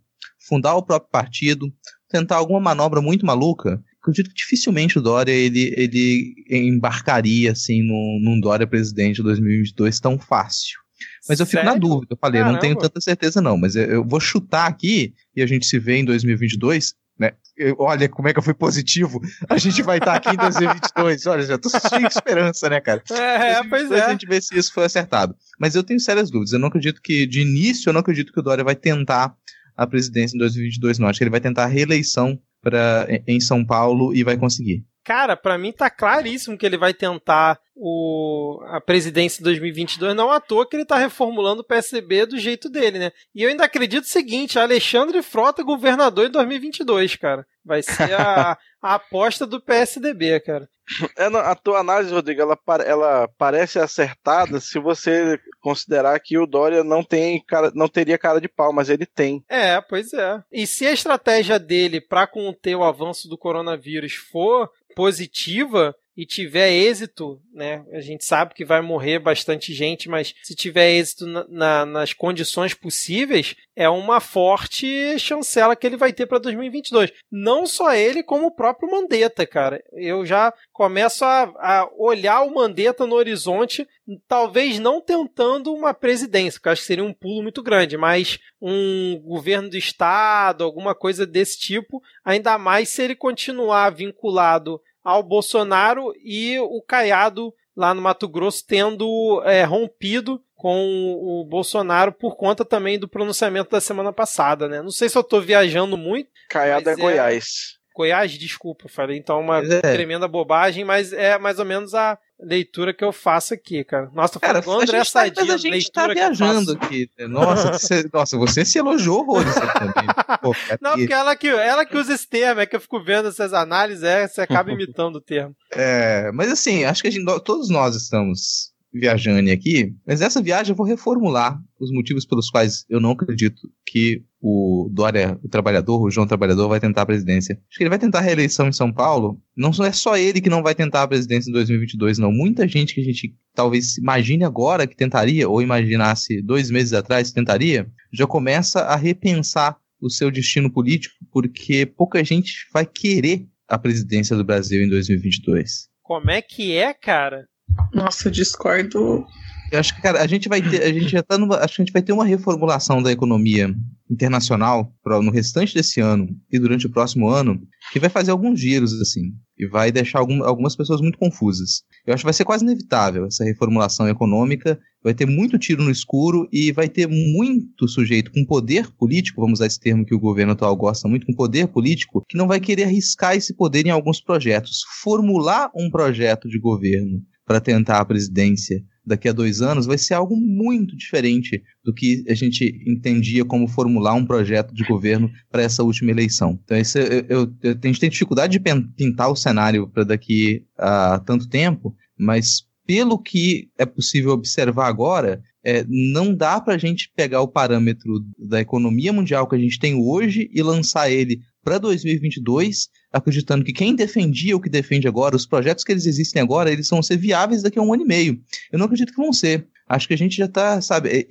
fundar o próprio partido, tentar alguma manobra muito maluca, acredito que dificilmente o Dória ele, ele embarcaria assim num, num Dória presidente de 2022 tão fácil. Mas eu fico Sério? na dúvida, eu falei, Caramba. não tenho tanta certeza não, mas eu, eu, vou chutar aqui e a gente se vê em 2022, né? Eu, olha como é que eu fui positivo, a gente vai estar aqui em 2022, olha, já tô de esperança, né, cara? É, é pois é. A gente vê se isso foi acertado. Mas eu tenho sérias dúvidas, eu não acredito que, de início, eu não acredito que o Dória vai tentar a presidência em 2022, não. Acho que ele vai tentar a reeleição pra, em São Paulo e vai conseguir. Cara, para mim tá claríssimo que ele vai tentar o, a presidência em 2022, não à toa que ele tá reformulando o PSB do jeito dele, né? E eu ainda acredito o seguinte, Alexandre Frota governador em 2022, cara. Vai ser a, a aposta do PSDB, cara. É, a tua análise, Rodrigo, ela, ela parece acertada se você considerar que o Dória não tem cara, não teria cara de pau, mas ele tem. É, pois é. E se a estratégia dele para conter o avanço do coronavírus for positiva, e tiver êxito, né? A gente sabe que vai morrer bastante gente, mas se tiver êxito na, na, nas condições possíveis, é uma forte chancela que ele vai ter para 2022. Não só ele, como o próprio Mandetta, cara. Eu já começo a, a olhar o Mandetta no horizonte, talvez não tentando uma presidência, que eu acho que seria um pulo muito grande, mas um governo do estado, alguma coisa desse tipo, ainda mais se ele continuar vinculado ao Bolsonaro e o Caiado lá no Mato Grosso tendo é, rompido com o Bolsonaro por conta também do pronunciamento da semana passada, né? Não sei se eu tô viajando muito. Caiado é, é Goiás. Goiás, desculpa, falei então uma é. tremenda bobagem, mas é mais ou menos a leitura que eu faço aqui, cara. Nossa, tô falando cara, André tá, Sadia, a gente tá viajando aqui. Né? Nossa, você, nossa, você se elogiou horrores também. Pô, Não, porque ela que, ela que usa esse termo, é que eu fico vendo essas análises, é, você acaba imitando o termo. É, mas assim, acho que gente, todos nós estamos viajando aqui, mas essa viagem eu vou reformular os motivos pelos quais eu não acredito que o Dória, o trabalhador, o João Trabalhador, vai tentar a presidência. Acho que ele vai tentar a reeleição em São Paulo. Não é só ele que não vai tentar a presidência em 2022, não. Muita gente que a gente talvez imagine agora que tentaria, ou imaginasse dois meses atrás que tentaria, já começa a repensar o seu destino político, porque pouca gente vai querer a presidência do Brasil em 2022. Como é que é, cara? Nossa, eu discordo. Eu acho que, cara, a gente vai ter, a gente já tá numa, acho que a gente vai ter uma reformulação da economia internacional pra, no restante desse ano e durante o próximo ano que vai fazer alguns giros, assim, e vai deixar algum, algumas pessoas muito confusas. Eu acho que vai ser quase inevitável essa reformulação econômica, vai ter muito tiro no escuro e vai ter muito sujeito com poder político, vamos usar esse termo que o governo atual gosta muito, com poder político, que não vai querer arriscar esse poder em alguns projetos. Formular um projeto de governo para tentar a presidência daqui a dois anos vai ser algo muito diferente do que a gente entendia como formular um projeto de governo para essa última eleição. Então, esse, eu, eu, eu, a gente tem dificuldade de pintar o cenário para daqui a tanto tempo, mas pelo que é possível observar agora, é, não dá para a gente pegar o parâmetro da economia mundial que a gente tem hoje e lançar ele para 2022, acreditando que quem defendia o que defende agora, os projetos que eles existem agora, eles vão ser viáveis daqui a um ano e meio. Eu não acredito que vão ser. Acho que a gente já está, sabe,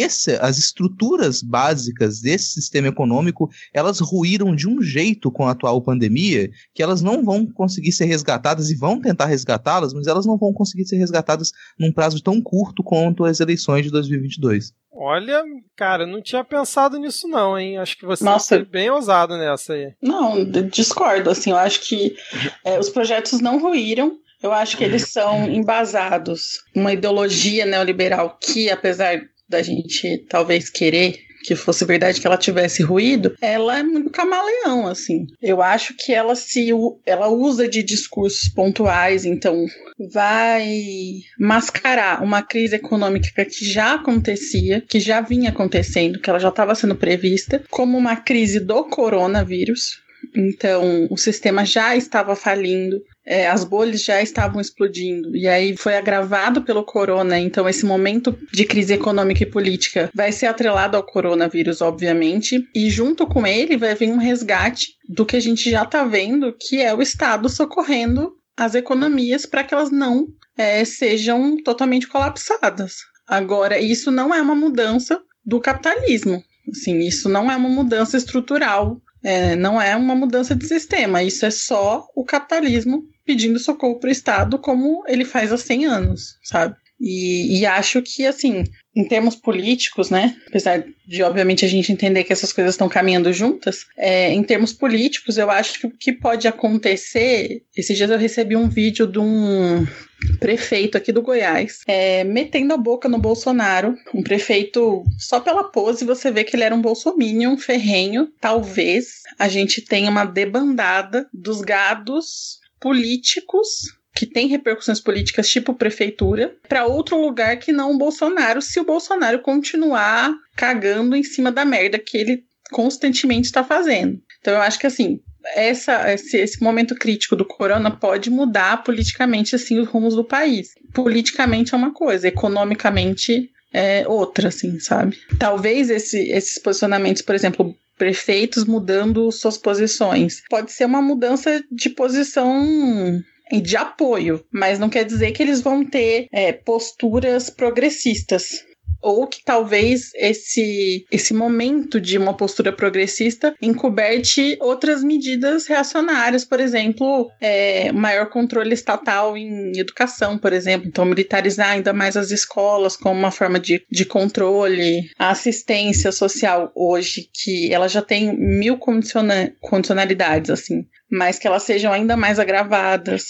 esse, as estruturas básicas desse sistema econômico, elas ruíram de um jeito com a atual pandemia que elas não vão conseguir ser resgatadas e vão tentar resgatá-las, mas elas não vão conseguir ser resgatadas num prazo tão curto quanto as eleições de 2022. Olha, cara, não tinha pensado nisso não, hein? Acho que você Nossa. foi bem ousado nessa aí. Não, discordo, assim, eu acho que é, os projetos não ruíram, eu acho que eles são embasados numa ideologia neoliberal que, apesar da gente talvez querer que fosse verdade que ela tivesse ruído, ela é muito camaleão, assim. Eu acho que ela se ela usa de discursos pontuais, então vai mascarar uma crise econômica que já acontecia, que já vinha acontecendo, que ela já estava sendo prevista, como uma crise do coronavírus. Então, o sistema já estava falindo, é, as bolhas já estavam explodindo e aí foi agravado pelo corona. Então, esse momento de crise econômica e política vai ser atrelado ao coronavírus, obviamente, e junto com ele vai vir um resgate do que a gente já está vendo, que é o Estado socorrendo as economias para que elas não é, sejam totalmente colapsadas. Agora, isso não é uma mudança do capitalismo. Assim, isso não é uma mudança estrutural é, não é uma mudança de sistema, isso é só o capitalismo pedindo socorro para o Estado, como ele faz há 100 anos, sabe? E, e, acho que, assim, em termos políticos, né? Apesar de, obviamente, a gente entender que essas coisas estão caminhando juntas, é, em termos políticos, eu acho que o que pode acontecer. Esses dias eu recebi um vídeo de um prefeito aqui do Goiás é, metendo a boca no Bolsonaro. Um prefeito, só pela pose, você vê que ele era um bolsominion ferrenho. Talvez a gente tenha uma debandada dos gados políticos que tem repercussões políticas tipo prefeitura para outro lugar que não o Bolsonaro, se o Bolsonaro continuar cagando em cima da merda que ele constantemente está fazendo. Então eu acho que assim, essa, esse, esse, momento crítico do corona pode mudar politicamente assim os rumos do país. Politicamente é uma coisa, economicamente é outra, assim, sabe? Talvez esse, esses posicionamentos, por exemplo, prefeitos mudando suas posições. Pode ser uma mudança de posição de apoio, mas não quer dizer que eles vão ter é, posturas progressistas ou que talvez esse, esse momento de uma postura progressista encoberte outras medidas reacionárias, por exemplo, é, maior controle estatal em educação, por exemplo, então militarizar ainda mais as escolas como uma forma de, de controle, a assistência social hoje, que ela já tem mil condiciona condicionalidades, assim, mas que elas sejam ainda mais agravadas.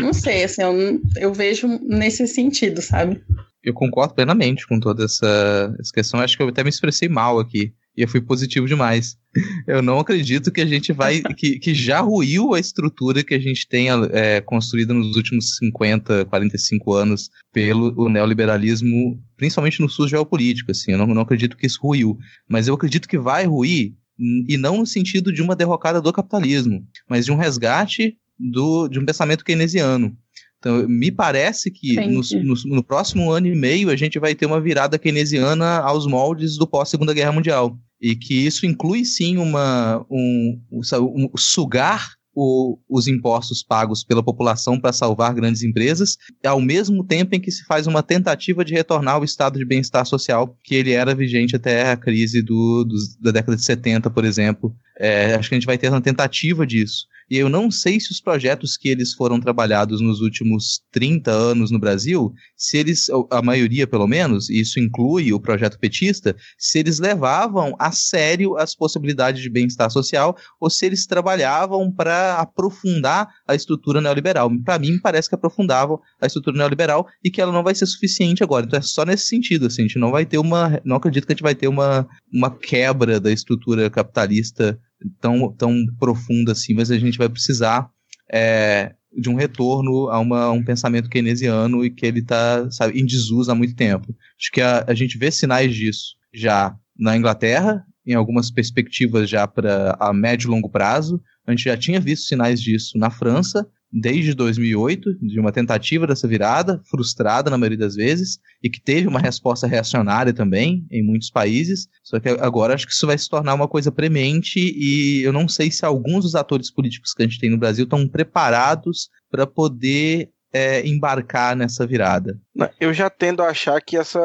Não sei, assim, eu, eu vejo nesse sentido, sabe? Eu concordo plenamente com toda essa, questão. Acho que eu até me expressei mal aqui. E eu fui positivo demais. Eu não acredito que a gente vai. que, que já ruiu a estrutura que a gente tem é, construída nos últimos 50, 45 anos pelo o neoliberalismo, principalmente no sul geopolítico. Assim, eu não, não acredito que isso ruiu. Mas eu acredito que vai ruir, e não no sentido de uma derrocada do capitalismo, mas de um resgate do, de um pensamento keynesiano. Então, me parece que no, no, no, próximo ano e meio a gente vai ter uma virada keynesiana aos moldes do pós-Segunda Guerra Mundial. E que isso inclui sim uma, um, um, um sugar o, os impostos pagos pela população para salvar grandes empresas, ao mesmo tempo em que se faz uma tentativa de retornar ao estado de bem-estar social que ele era vigente até a crise do, do da década de 70, por exemplo. É, acho que a gente vai ter uma tentativa disso. E eu não sei se os projetos que eles foram trabalhados nos últimos 30 anos no Brasil, se eles, a maioria pelo menos, isso inclui o projeto petista, se eles levavam a sério as possibilidades de bem-estar social ou se eles trabalhavam para aprofundar a estrutura neoliberal. Para mim, parece que aprofundavam a estrutura neoliberal e que ela não vai ser suficiente agora. Então é só nesse sentido, assim, a gente não vai ter uma. Não acredito que a gente vai ter uma, uma quebra da estrutura capitalista tão, tão profunda assim, mas a gente vai precisar é, de um retorno a, uma, um pensamento keynesiano e que ele está em desuso há muito tempo. Acho que a, a gente vê sinais disso já na Inglaterra, em algumas perspectivas já para a médio e longo prazo. A gente já tinha visto sinais disso na França, desde 2008, de uma tentativa dessa virada, frustrada na maioria das vezes, e que teve uma resposta reacionária também em muitos países. Só que agora acho que isso vai se tornar uma coisa premente e eu não sei se alguns dos atores políticos que a gente tem no Brasil estão preparados para poder é, embarcar nessa virada. Eu já tendo a achar que essa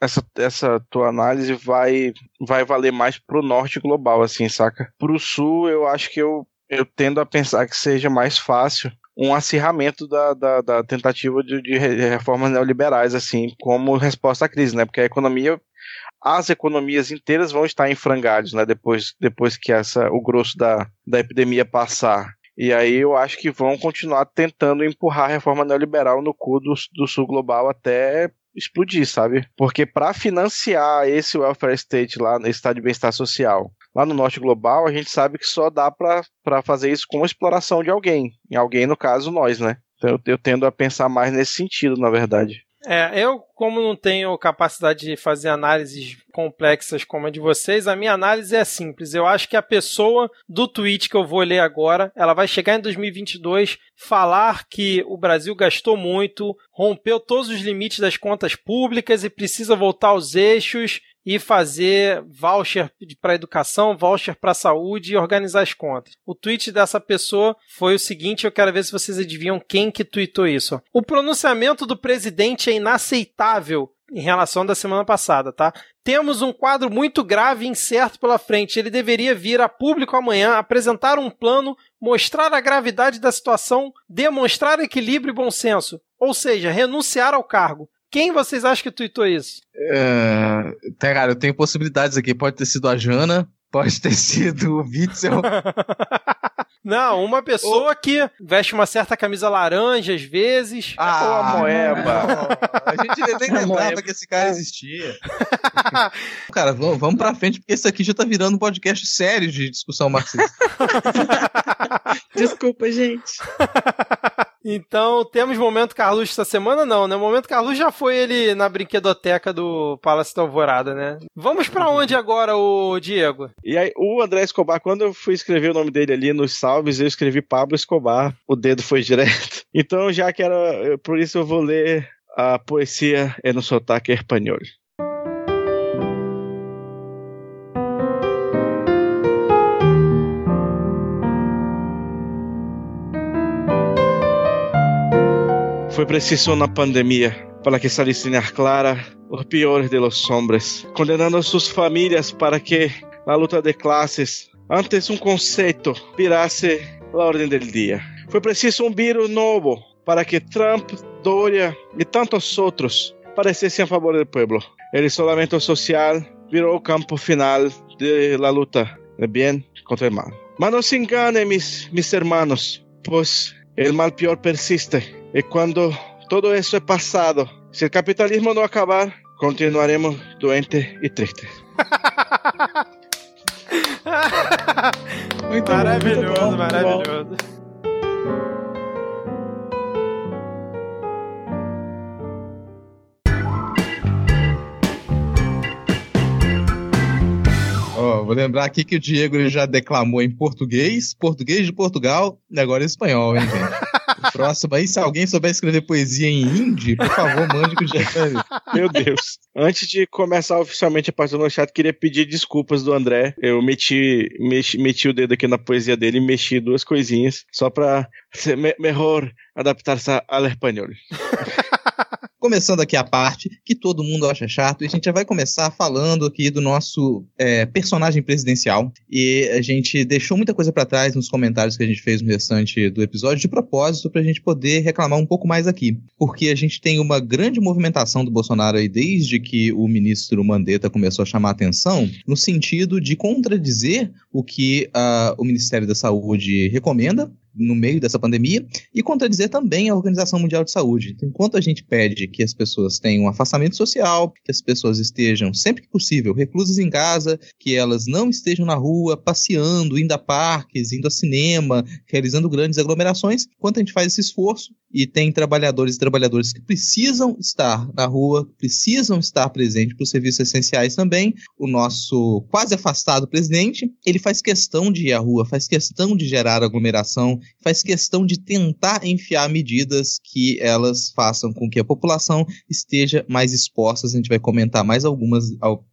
essa, essa tua análise vai, vai valer mais pro norte global, assim, saca? Pro sul, eu acho que eu, eu tendo a pensar que seja mais fácil um acirramento da, da, da tentativa de, de, reformas neoliberais, assim, como resposta à crise, né? Porque a economia, as economias inteiras vão estar em frangalhos, né? Depois, depois que essa, o grosso da, da epidemia passar. E aí eu acho que vão continuar tentando empurrar a reforma neoliberal no cu do, do sul global até explodir, sabe? Porque para financiar esse welfare state lá, esse estado de bem-estar social, lá no norte global, a gente sabe que só dá para fazer isso com exploração de alguém. E alguém, no caso, nós, né? Então eu, eu tendo a pensar mais nesse sentido, na verdade. É, eu, como não tenho capacidade de fazer análises complexas como a de vocês, a minha análise é simples. Eu acho que a pessoa do tweet que eu vou ler agora, ela vai chegar em 2022 falar que o Brasil gastou muito, rompeu todos os limites das contas públicas e precisa voltar aos eixos e fazer voucher para educação, voucher para saúde e organizar as contas. O tweet dessa pessoa foi o seguinte, eu quero ver se vocês adivinham quem que tweetou isso. O pronunciamento do presidente é inaceitável em relação da semana passada, tá? Temos um quadro muito grave e incerto pela frente. Ele deveria vir a público amanhã, apresentar um plano, mostrar a gravidade da situação, demonstrar equilíbrio e bom senso. Ou seja, renunciar ao cargo. Quem vocês acham que tweetou isso? É, cara, eu tenho possibilidades aqui. Pode ter sido a Jana, pode ter sido o Witzel. Não, uma pessoa que veste uma certa camisa laranja às vezes. Ah, ou a moeba. A gente nem lembrava que esse cara existia. cara, vamos, vamos pra frente, porque esse aqui já tá virando um podcast sério de discussão marxista. Desculpa, gente. Então, temos Momento Carluxo essa semana? Não, né? O Momento Carluxo já foi ele na brinquedoteca do Palácio da Alvorada, né? Vamos para onde agora, o Diego? E aí, o André Escobar, quando eu fui escrever o nome dele ali nos salves, eu escrevi Pablo Escobar. O dedo foi direto. Então, já que era. Por isso, eu vou ler a poesia no sotaque espanhol. Fue preciso una pandemia para que saliesen a clara los peores de los hombres, condenando a sus familias para que la lucha de clases, antes un concepto, virase la orden del día. Fue preciso un virus nuevo para que Trump, Doria y tantos otros pareciesen a favor del pueblo. El isolamiento social viró el campo final de la lucha del bien contra el mal. Mas no se enganen, mis, mis hermanos, pues el mal peor persiste y cuando todo eso es pasado, si el capitalismo no acabar, continuaremos doentes y tristes. muito maravilhoso, bom, maravilhoso. Oh, vou lembrar aqui que o Diego já declamou em português, português de Portugal e agora em espanhol, hein, gente? Próximo aí, se alguém souber escrever poesia em hindi, por favor, mande com o Meu Deus. Antes de começar oficialmente a parte do chat, queria pedir desculpas do André. Eu meti, meti, meti o dedo aqui na poesia dele e mexi duas coisinhas, só pra ser me melhor adaptar-se ao espanhol. Começando aqui a parte que todo mundo acha chato, e a gente já vai começar falando aqui do nosso é, personagem presidencial. E a gente deixou muita coisa para trás nos comentários que a gente fez no restante do episódio, de propósito, para a gente poder reclamar um pouco mais aqui. Porque a gente tem uma grande movimentação do Bolsonaro aí desde que o ministro Mandetta começou a chamar a atenção, no sentido de contradizer o que uh, o Ministério da Saúde recomenda, no meio dessa pandemia e contradizer também a Organização Mundial de Saúde. Enquanto a gente pede que as pessoas tenham um afastamento social, que as pessoas estejam sempre que possível reclusas em casa, que elas não estejam na rua passeando, indo a parques, indo a cinema, realizando grandes aglomerações, enquanto a gente faz esse esforço e tem trabalhadores e trabalhadoras que precisam estar na rua, precisam estar presentes para os serviços essenciais também. O nosso quase afastado presidente, ele faz questão de ir à rua, faz questão de gerar aglomeração, faz questão de tentar enfiar medidas que elas façam com que a população esteja mais exposta. A gente vai comentar mais algumas,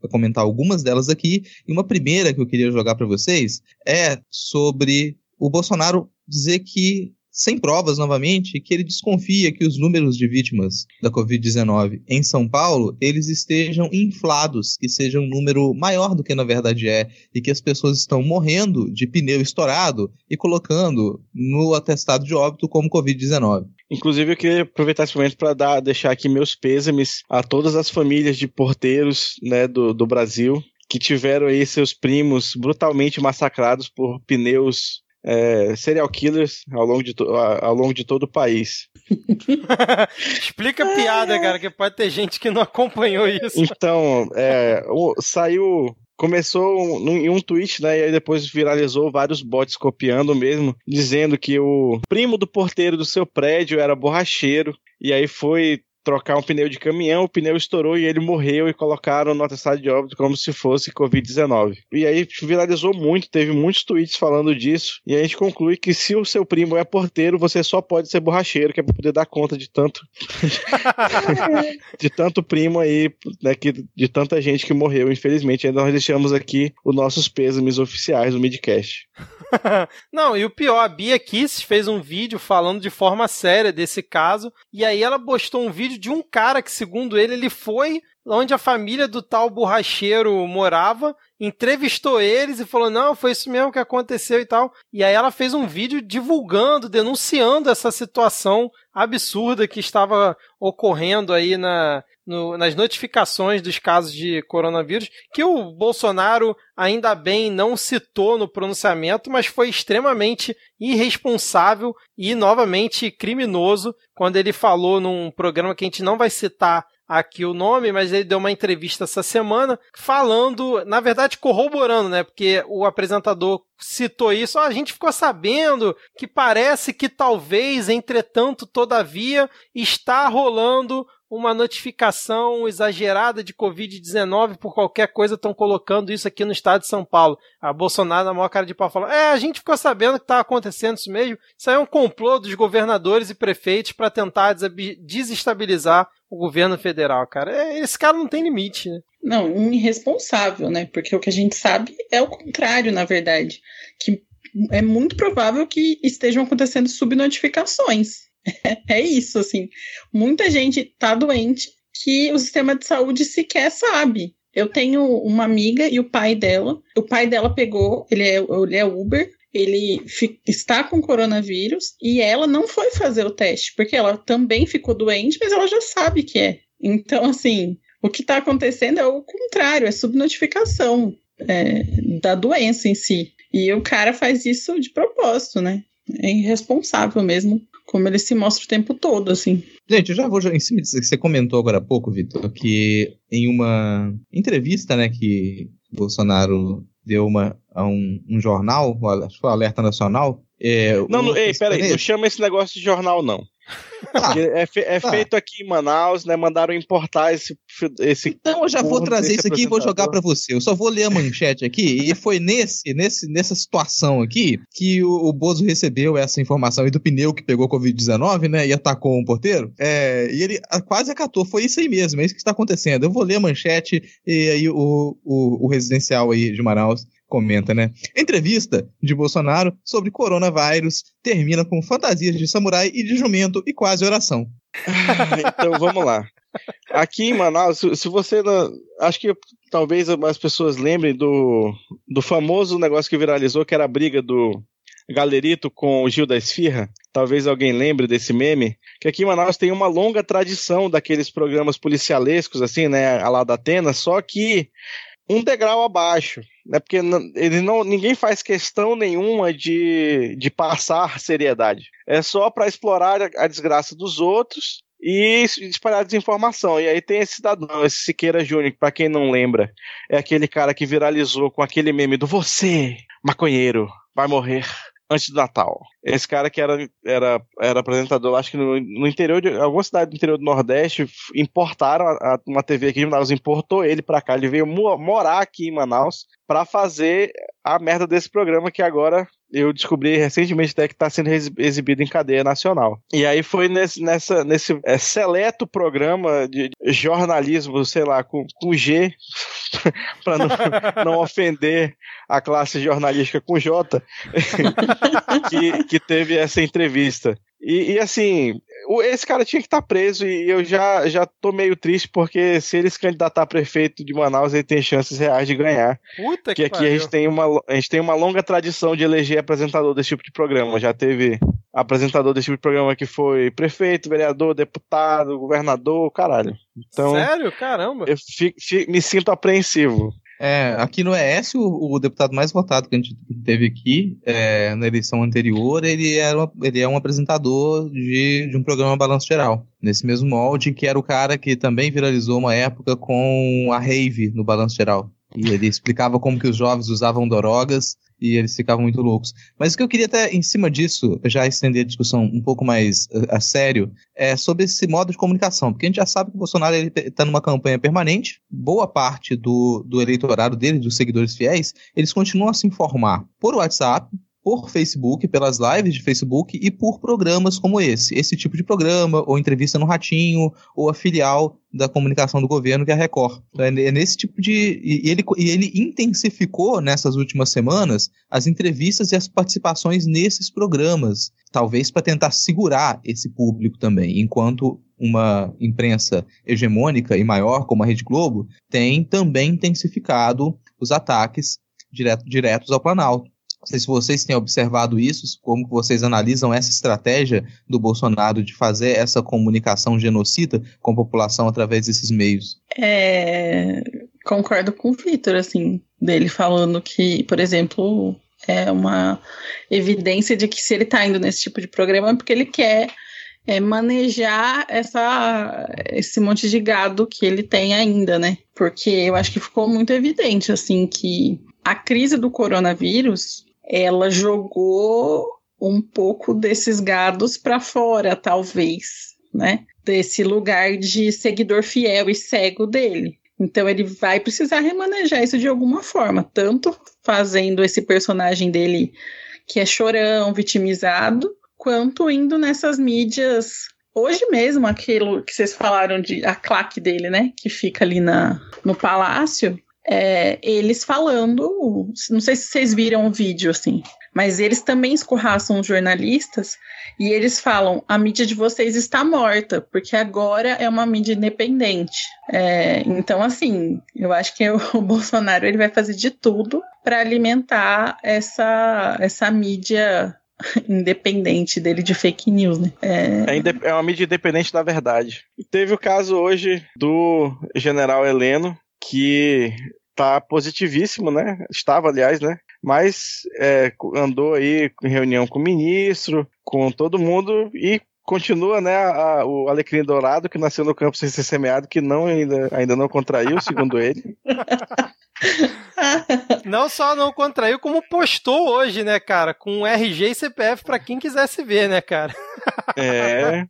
comentar algumas delas aqui. E uma primeira que eu queria jogar para vocês é sobre o Bolsonaro dizer que sem provas novamente, que ele desconfia que os números de vítimas da Covid-19 em São Paulo, eles estejam inflados, que seja um número maior do que na verdade é, e que as pessoas estão morrendo de pneu estourado e colocando no atestado de óbito como Covid-19. Inclusive, eu queria aproveitar esse momento para deixar aqui meus pêsames a todas as famílias de porteiros né, do, do Brasil que tiveram aí seus primos brutalmente massacrados por pneus é, serial killers ao longo de, ao longo de todo o país. Explica a piada, cara, que pode ter gente que não acompanhou isso. Então, é, saiu começou em um tweet, né? E aí depois viralizou vários bots copiando mesmo, dizendo que o primo do porteiro do seu prédio era borracheiro. E aí foi trocar um pneu de caminhão, o pneu estourou e ele morreu e colocaram no atestado de óbito como se fosse Covid-19. E aí viralizou muito, teve muitos tweets falando disso, e a gente conclui que se o seu primo é porteiro, você só pode ser borracheiro, que é pra poder dar conta de tanto de tanto primo aí, né, que, de tanta gente que morreu, infelizmente. Ainda nós deixamos aqui os nossos pêsames oficiais do Midcast. Não, e o pior, a Bia Kiss fez um vídeo falando de forma séria desse caso, e aí ela postou um vídeo de um cara que, segundo ele, ele foi onde a família do tal borracheiro morava, entrevistou eles e falou: não, foi isso mesmo que aconteceu e tal. E aí ela fez um vídeo divulgando, denunciando essa situação absurda que estava ocorrendo aí na, no, nas notificações dos casos de coronavírus, que o Bolsonaro ainda bem não citou no pronunciamento, mas foi extremamente irresponsável e novamente criminoso quando ele falou num programa que a gente não vai citar aqui o nome, mas ele deu uma entrevista essa semana falando, na verdade corroborando, né? Porque o apresentador citou isso, ah, a gente ficou sabendo que parece que talvez, entretanto, todavia, está rolando uma notificação exagerada de Covid-19 por qualquer coisa, estão colocando isso aqui no estado de São Paulo. A Bolsonaro, na maior cara de pau, falou: É, a gente ficou sabendo que está acontecendo isso mesmo. Isso aí é um complô dos governadores e prefeitos para tentar desestabilizar o governo federal, cara. É, esse cara não tem limite, né? Não, um irresponsável, né? Porque o que a gente sabe é o contrário, na verdade. Que é muito provável que estejam acontecendo subnotificações. É, isso, assim. Muita gente tá doente que o sistema de saúde sequer sabe. Eu tenho uma amiga e o pai dela. O pai dela pegou, ele é, ele é Uber, ele está com coronavírus e ela não foi fazer o teste, porque ela também ficou doente, mas ela já sabe que é. Então, assim, o que está acontecendo é o contrário, é subnotificação é, da doença em si. E o cara faz isso de propósito, né? É irresponsável mesmo, como ele se mostra o tempo todo, assim. Gente, eu já vou em cima disso você comentou agora há pouco, Vitor, que em uma entrevista, né, que Bolsonaro deu uma, a um, um jornal, acho que foi Alerta Nacional. É, não, não ei, peraí, não chama esse negócio de jornal, não. Ah, é, fe é tá. feito aqui em Manaus, né? Mandaram importar esse. esse então eu já vou trazer isso aqui e vou jogar para você. Eu só vou ler a manchete aqui. e foi nesse, nesse, nessa situação aqui que o, o Bozo recebeu essa informação aí do pneu que pegou Covid-19, né? E atacou um porteiro. É, e ele quase acatou. Foi isso aí mesmo, é isso que está acontecendo. Eu vou ler a manchete e aí o, o, o residencial aí de Manaus comenta, né? Entrevista de Bolsonaro sobre coronavírus termina com fantasias de samurai e de jumento e quase oração. então vamos lá. Aqui em Manaus, se você não, acho que talvez as pessoas lembrem do, do famoso negócio que viralizou, que era a briga do Galerito com o Gil da Esfirra. Talvez alguém lembre desse meme. Que aqui em Manaus tem uma longa tradição daqueles programas policialescos, assim, né? A lá da Atena, só que um degrau abaixo, né? Porque ele não, ninguém faz questão nenhuma de, de passar seriedade. É só para explorar a, a, desgraça dos outros e espalhar desinformação. E aí tem esse cidadão, esse Siqueira Júnior, para quem não lembra, é aquele cara que viralizou com aquele meme do você, maconheiro, vai morrer antes do Natal. Esse cara que era, era, era apresentador, acho que no, no interior de alguma cidade do interior do Nordeste, importaram a, a, uma TV aqui em Manaus, importou ele para cá. Ele veio morar aqui em Manaus para fazer a merda desse programa que agora eu descobri recentemente até que está sendo exibido em cadeia nacional. E aí foi nesse, nessa, nesse é, seleto programa de jornalismo, sei lá, com, com G, para não, não, ofender a classe jornalística com J, que, que teve essa entrevista. E, e, assim, esse cara tinha que estar tá preso e eu já, já tô meio triste porque se ele se candidatar a prefeito de Manaus, ele tem chances reais de ganhar. Puta que, que aqui a gente, tem uma, a gente tem uma longa tradição de eleger apresentador desse tipo de programa. Já teve apresentador desse tipo de programa que foi prefeito, vereador, deputado, governador, caralho. Então, Sério? Caramba. Eu fico, fico, me sinto apreensivo. É, aqui no ES, o, o, deputado mais votado que a gente teve aqui, é, na eleição anterior, ele, era, ele é um apresentador de, de um programa Balanço Geral. Nesse mesmo molde, que era o cara que também viralizou uma época com a Rave no Balanço Geral. E ele explicava como que os jovens usavam drogas e eles ficavam muito loucos. Mas o que eu queria até, em cima disso, já estender a discussão um pouco mais uh, a sério, é sobre esse modo de comunicação. Porque a gente já sabe que o Bolsonaro está numa campanha permanente, boa parte do, do eleitorado dele, dos seguidores fiéis, eles continuam a se informar por WhatsApp, por Facebook, pelas lives de Facebook e por programas como esse. Esse tipo de programa, ou entrevista no Ratinho, ou a filial da comunicação do governo, que é a Record. É, é nesse tipo de. E ele, e ele intensificou nessas últimas semanas as entrevistas e as participações nesses programas, talvez para tentar segurar esse público também, enquanto uma imprensa hegemônica e maior, como a Rede Globo, tem também intensificado os ataques direto, diretos ao Planalto. Não sei se vocês têm observado isso, como vocês analisam essa estratégia do Bolsonaro de fazer essa comunicação genocida com a população através desses meios. É, concordo com o Vitor, assim, dele falando que, por exemplo, é uma evidência de que se ele está indo nesse tipo de programa é porque ele quer é, manejar essa, esse monte de gado que ele tem ainda, né? Porque eu acho que ficou muito evidente, assim, que a crise do coronavírus ela jogou um pouco desses gados para fora, talvez, né? Desse lugar de seguidor fiel e cego dele. Então ele vai precisar remanejar isso de alguma forma, tanto fazendo esse personagem dele que é chorão, vitimizado, quanto indo nessas mídias. Hoje mesmo, aquilo que vocês falaram de a claque dele, né? Que fica ali na, no palácio é, eles falando, não sei se vocês viram o vídeo assim, mas eles também escorraçam os jornalistas e eles falam: a mídia de vocês está morta, porque agora é uma mídia independente. É, então, assim, eu acho que o, Bolsonaro ele vai fazer de tudo para alimentar essa, essa mídia independente dele de fake news, né? É... É, é uma mídia independente da verdade. Teve o caso hoje do general Heleno, que tá positivíssimo, né? Estava, aliás, né? Mas é, andou aí em reunião com o ministro, com todo mundo e continua, né, a, o alecrim dourado que nasceu no campo sem ser semeado, que não ainda, ainda não contraiu, segundo ele. Não só não contraiu, como postou hoje, né, cara, com RG e CPF para quem quisesse ver, né, cara. É.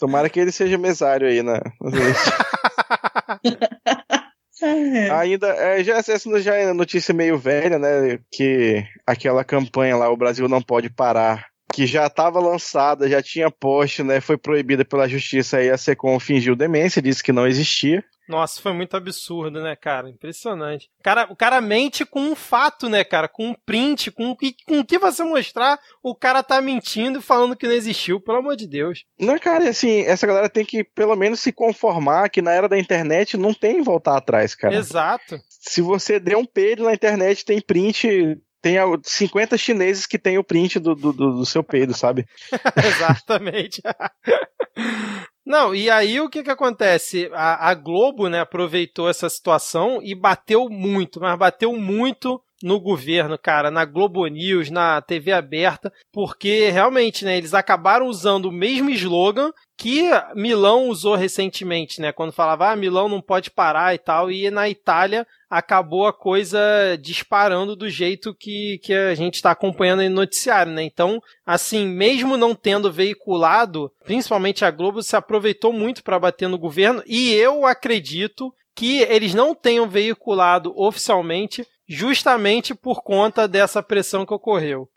Tomara que ele seja mesário aí na. É. Ainda, é, já, essa já é notícia meio velha, né? Que aquela campanha lá, o Brasil não pode parar, que já estava lançada, já tinha post, né? Foi proibida pela justiça aí a Secom fingiu demência, disse que não existia. Nossa, foi muito absurdo, né, cara? Impressionante. O cara, o cara mente com um fato, né, cara? Com um print, com, com o que você mostrar, o cara tá mentindo e falando que não existiu, pelo amor de Deus. Não, cara, assim, essa galera tem que pelo menos se conformar que na era da internet não tem voltar atrás, cara. Exato. Se você der um peido na internet, tem print tem 50 chineses que tem o print do, do, do seu peido, sabe? Exatamente. Não, e aí o que que acontece? A, a, Globo, né, aproveitou essa situação e bateu muito, mas bateu muito no governo, cara, na Globo News, na TV aberta, porque realmente, né, eles acabaram usando o mesmo slogan que Milão usou recentemente, né, quando falava, ah, Milão não pode parar e tal, e na Itália acabou a coisa disparando do jeito que, que a gente está acompanhando no noticiário, né? Então, assim, mesmo não tendo veiculado, principalmente a Globo se aproveitou muito para bater no governo, e eu acredito que eles não tenham veiculado oficialmente justamente por conta dessa pressão que ocorreu.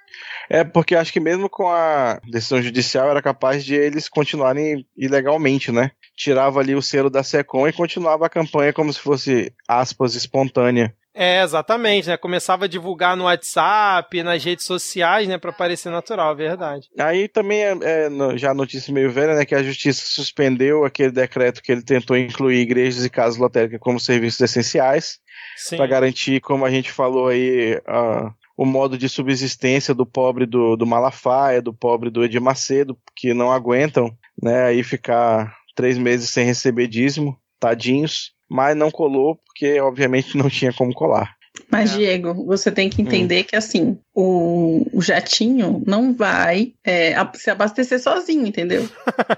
É, porque acho que mesmo com a decisão judicial era capaz de eles continuarem ilegalmente, né? Tirava ali o selo da SECOM e continuava a campanha como se fosse, aspas, espontânea. É, exatamente, né? Começava a divulgar no WhatsApp, nas redes sociais, né? Pra parecer natural, verdade. Aí também é, é já notícia meio velha, né? Que a justiça suspendeu aquele decreto que ele tentou incluir igrejas e casas lotéricas como serviços essenciais. para garantir, como a gente falou aí, uh, o modo de subsistência do pobre do, do Malafaia, do pobre do Edir Macedo, que não aguentam, né? Aí ficar três meses sem receber dízimo, tadinhos mas não colou porque, obviamente, não tinha como colar. Mas, é. Diego, você tem que entender hum. que, assim, o, o jatinho não vai é, se abastecer sozinho, entendeu?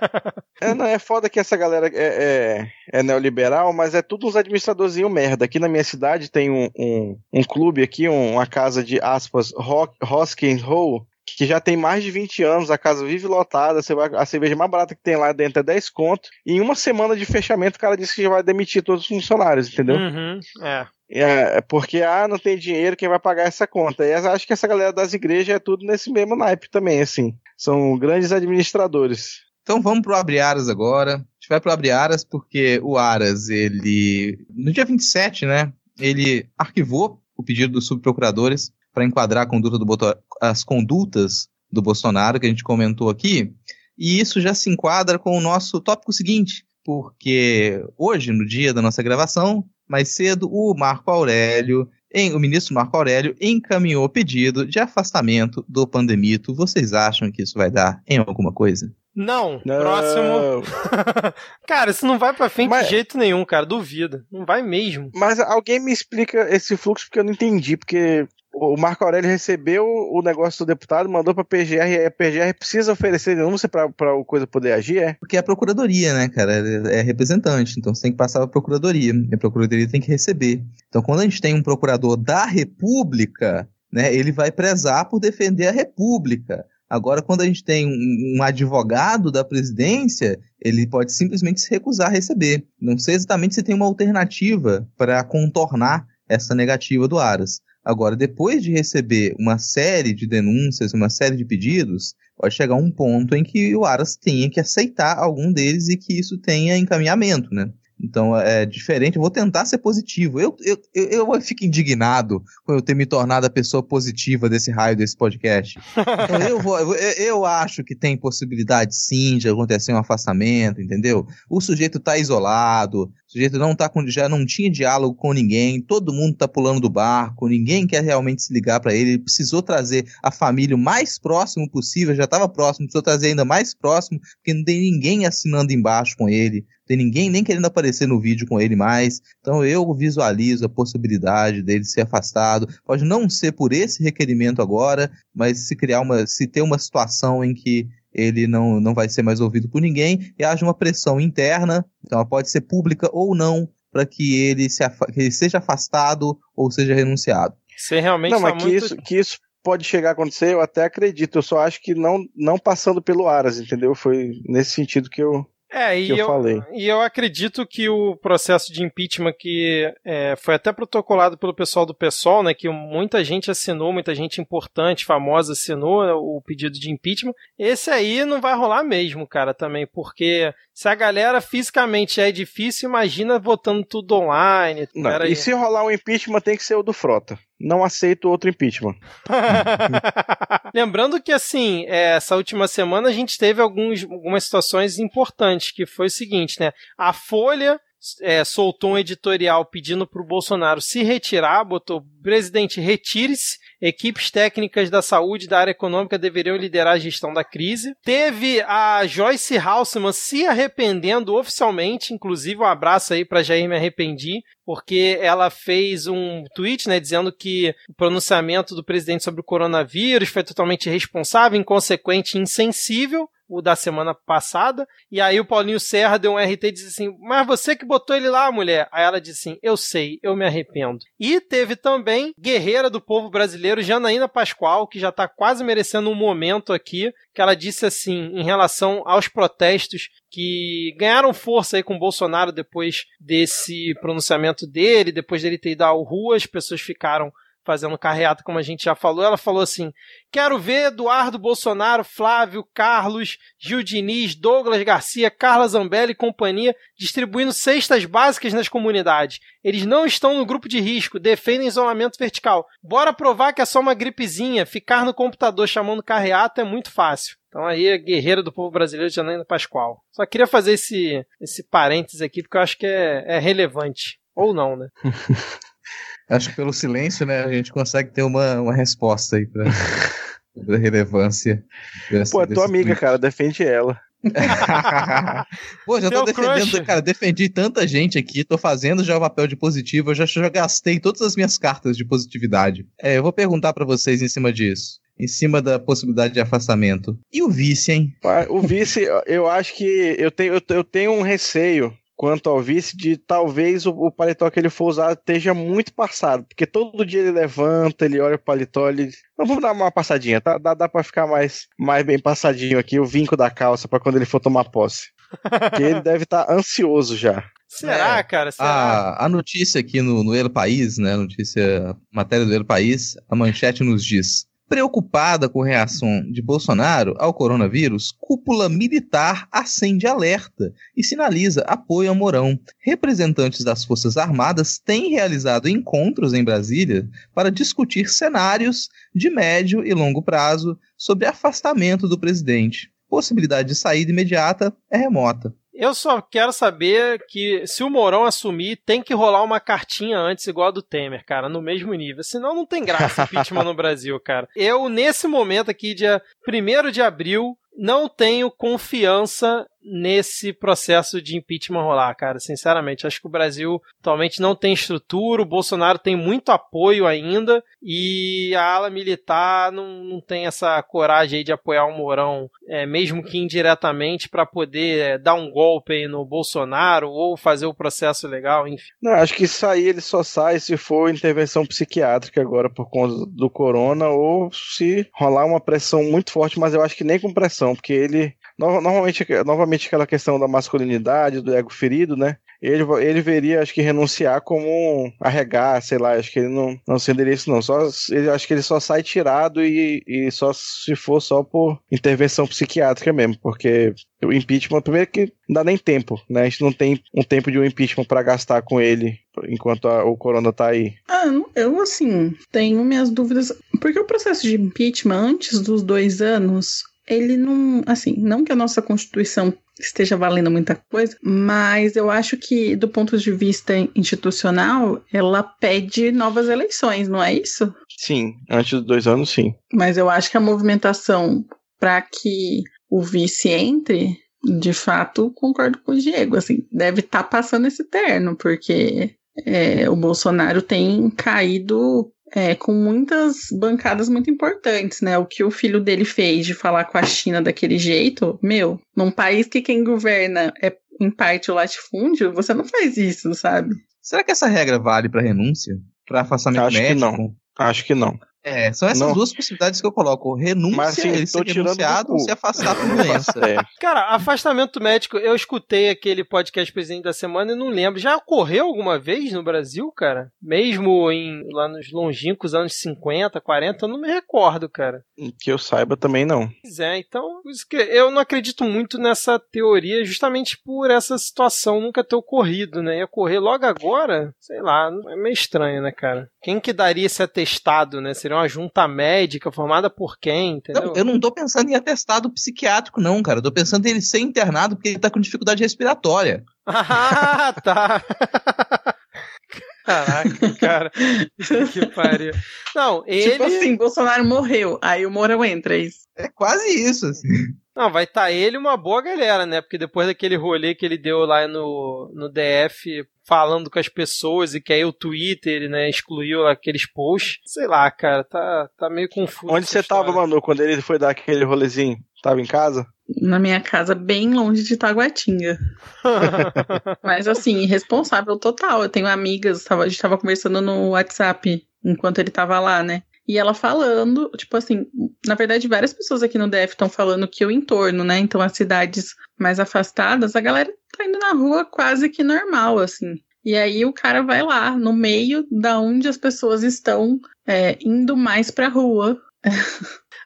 é, não, é foda que essa galera é, é, é neoliberal, mas é tudo uns administradorzinhos merda. Aqui na minha cidade tem um, um, um clube aqui, um, uma casa de, aspas, rock, Hoskin Hole, que já tem mais de 20 anos, a casa vive lotada, você vai, a cerveja mais barata que tem lá dentro é 10 conto, e em uma semana de fechamento o cara disse que já vai demitir todos os funcionários, entendeu? Uhum, é. É, porque, ah, não tem dinheiro, quem vai pagar essa conta? E acho que essa galera das igrejas é tudo nesse mesmo naipe também, assim. São grandes administradores. Então vamos pro Abre Aras agora. A gente vai pro Abre Aras porque o Aras, ele. No dia 27, né? Ele arquivou o pedido dos subprocuradores para enquadrar conduta do, as condutas do Bolsonaro, que a gente comentou aqui, e isso já se enquadra com o nosso tópico seguinte, porque hoje, no dia da nossa gravação, mais cedo, o Marco Aurélio, em, o ministro Marco Aurélio, encaminhou pedido de afastamento do pandemito. Vocês acham que isso vai dar em alguma coisa? Não, não. próximo. cara, isso não vai pra frente mas, de jeito nenhum, cara. Duvida. Não vai mesmo. Mas alguém me explica esse fluxo porque eu não entendi. Porque o Marco Aurélio recebeu o negócio do deputado, mandou pra PGR e a PGR precisa oferecer denúncia pra o coisa poder agir, é? Porque é a procuradoria, né, cara? É, representante. Então você tem que passar pra procuradoria. E a procuradoria tem que receber. Então quando a gente tem um procurador da República, né, ele vai prezar por defender a República. Agora, quando a gente tem um, um, advogado da presidência, ele pode simplesmente se recusar a receber. Não sei exatamente se tem uma alternativa para contornar essa negativa do Aras. Agora, depois de receber uma série de denúncias, uma série de pedidos, pode chegar um ponto em que o Aras tenha que aceitar algum deles e que isso tenha encaminhamento, né? Então é diferente. Eu vou tentar ser positivo. Eu, eu, eu, eu, fico indignado com eu ter me tornado a pessoa positiva desse raio desse podcast. Então, eu, vou, eu, eu acho que tem possibilidade sim de acontecer um afastamento, entendeu? O sujeito está isolado, sujeito não tá com, já não tinha diálogo com ninguém, todo mundo está pulando do barco, ninguém quer realmente se ligar para ele. Ele precisou trazer a família o mais próximo possível, já estava próximo, precisou trazer ainda mais próximo, porque não tem ninguém assinando embaixo com ele tem ninguém nem querendo aparecer no vídeo com ele mais. Então eu visualizo a possibilidade dele ser afastado. Pode não ser por esse requerimento agora, mas se criar uma, se ter uma situação em que ele não, não vai ser mais ouvido por ninguém e haja uma pressão interna, então ela pode ser pública ou não, para que ele, se que ele seja afastado ou seja renunciado. Você realmente não, mas que, muito... isso, que isso pode chegar a acontecer, eu até acredito. Eu só acho que não, não passando pelo Aras, entendeu? Foi nesse sentido que eu, é, e eu, eu, falei. E eu acredito que o processo de impeachment que é, foi até protocolado pelo pessoal do PSOL, né, que muita gente assinou, muita gente importante, famosa assinou né, o pedido de impeachment, esse aí não vai rolar mesmo, cara, também, porque se a galera fisicamente é difícil, imagina votando tudo online. Não, e se rolar um impeachment tem que ser o do Frota não aceito outro impeachment. Lembrando que, assim, é, essa última semana a gente teve alguns, algumas situações importantes, que foi o seguinte, né? A Folha é, soltou um editorial pedindo para o Bolsonaro se retirar, botou presidente, retire-se. Equipes técnicas da saúde e da área econômica deveriam liderar a gestão da crise. Teve a Joyce Halseman se arrependendo oficialmente, inclusive um abraço aí para Jair Me Arrependi, porque ela fez um tweet, né, dizendo que o pronunciamento do presidente sobre o coronavírus foi totalmente irresponsável, inconsequente e insensível o da semana passada. E aí o Paulinho Serra deu um RT e disse assim: Mas você que botou ele lá, mulher? Aí ela disse assim: Eu sei, eu me arrependo. E teve também guerreira do povo brasileiro, Janaína Pascoal, que já está quase merecendo um momento aqui, que ela disse assim, em relação aos protestos que ganharam força aí com Bolsonaro depois desse pronunciamento dele, depois dele ter ido à rua, as pessoas ficaram fazendo carreata, como a gente já falou. Ela falou assim: Quero ver Eduardo Bolsonaro, Flávio, Carlos, Gil Diniz, Douglas Garcia, Carla Zambelli e companhia distribuindo cestas básicas nas comunidades. Eles não estão no grupo de risco, defendem isolamento vertical. Bora provar que é só uma gripezinha. Ficar no computador chamando carreata é muito fácil. Então aí a guerreira do povo brasileiro, Janaína Pascoal. Só queria fazer esse, esse parênteses aqui, porque eu acho que é, é relevante. Ou não, né? acho que pelo silêncio, né, a gente consegue ter uma, uma resposta aí pra, pra relevância. Desse, Pô, é tua amiga, tweet. cara, defende ela. Pô, já tô defendendo, crush. cara, defendi tanta gente aqui, tô fazendo já o papel de positivo, eu já, já gastei todas as minhas cartas de positividade. É, eu vou perguntar para vocês em cima disso em cima da possibilidade de afastamento. E o vice, hein? O vice, eu acho que eu tenho, eu tenho um receio quanto ao vice de talvez o, o, paletó que ele for usar esteja muito passado, porque todo dia ele levanta, ele olha o paletó, ele... Não, vamos dar uma passadinha, tá? Dá, dá pra ficar mais, mais bem passadinho aqui, o vinco da calça para quando ele for tomar posse. Porque ele deve estar tá ansioso já. Será, é, cara? Será? A, a notícia aqui no, no El País, né? Notícia, matéria do El País, a manchete nos diz: Preocupada com a reação de Bolsonaro ao coronavírus, cúpula militar acende alerta e sinaliza apoio a Mourão. Representantes das Forças Armadas têm realizado encontros em Brasília para discutir cenários de médio e longo prazo sobre afastamento do presidente. Possibilidade de saída imediata é remota. Eu só quero saber que se o Mourão assumir, tem que rolar uma cartinha antes, igual a do Temer, cara, no mesmo nível. Senão não tem graça impeachment no Brasil, cara. Eu, nesse momento aqui, dia 1 de abril, não tenho confiança nesse processo de impeachment rolar, cara. Sinceramente, acho que o Brasil atualmente não tem estrutura, o Bolsonaro tem muito apoio ainda e a ala militar não, não tem essa coragem aí de apoiar o Mourão, é, mesmo que indiretamente, para poder é, dar um golpe aí no Bolsonaro ou fazer o processo legal, enfim. Não, acho que isso aí ele só sai se for intervenção psiquiátrica agora por conta do corona ou se rolar uma pressão muito forte, mas eu acho que nem com pressão, porque ele Normalmente, novamente aquela questão da masculinidade, do ego ferido, né? Ele, ele veria, acho que, renunciar como arregar, sei lá, acho que ele não, não entenderia isso, não. Só, ele, acho que ele só sai tirado e, e só se for só por intervenção psiquiátrica mesmo, porque o impeachment, primeiro que não dá nem tempo, né? A gente não tem um tempo de um impeachment para gastar com ele enquanto a, o corona tá aí. Ah, eu, assim, tenho minhas dúvidas, porque o processo de impeachment antes dos dois anos ele não, assim, não que a nossa Constituição esteja valendo muita coisa, mas eu acho que, do ponto de vista institucional, ela pede novas eleições, não é isso? Sim, antes dos dois anos, sim. Mas eu acho que a movimentação para que o vice entre, de fato, concordo com o Diego, assim, deve estar tá passando esse terno, porque é, o Bolsonaro tem caído é, com muitas bancadas muito importantes, né? O que o filho dele fez de falar com a China daquele jeito, meu, num país que quem governa é em parte o latifúndio, você não faz isso, sabe? Será que essa regra vale para renúncia? Para afastamento Acho médico? Que não. Acho que não. É, são essas não. duas possibilidades que eu coloco. Renúncia, Mas, assim, ele ser renunciado ou se afastar por doença. É. Cara, afastamento médico, eu escutei aquele podcast Presidente da Semana e não lembro. Já ocorreu alguma vez no Brasil, cara? Mesmo em, lá nos longínquos anos 50, 40, eu não me recordo, cara. Que eu saiba também não. Pois é, então, eu não acredito muito nessa teoria justamente por essa situação nunca ter ocorrido, né? Ia ocorrer logo agora, sei lá, é meio estranho, né, cara? Quem que daria esse atestado, né? Seria uma junta médica formada por quem, entendeu? Não, eu não tô pensando em atestado psiquiátrico, não, cara. Eu tô pensando em ele ser internado porque ele tá com dificuldade respiratória. Ah, tá. Caraca, cara. que pariu. Não, ele. Tipo assim, Bolsonaro morreu. Aí o Mourão entra, é isso. É quase isso, assim. Não, vai estar tá ele uma boa galera, né? Porque depois daquele rolê que ele deu lá no, no DF falando com as pessoas e que aí o Twitter, né, excluiu aqueles posts. Sei lá, cara, tá, tá meio confuso. Onde você história. tava, Manu, quando ele foi dar aquele rolezinho? Tava em casa? Na minha casa, bem longe de Taguatinga. Mas assim, responsável total. Eu tenho amigas, a gente tava conversando no WhatsApp enquanto ele tava lá, né? E ela falando, tipo assim, na verdade, várias pessoas aqui no DF estão falando que o entorno, né? Então, as cidades mais afastadas, a galera tá indo na rua quase que normal, assim. E aí o cara vai lá, no meio da onde as pessoas estão é, indo mais pra rua.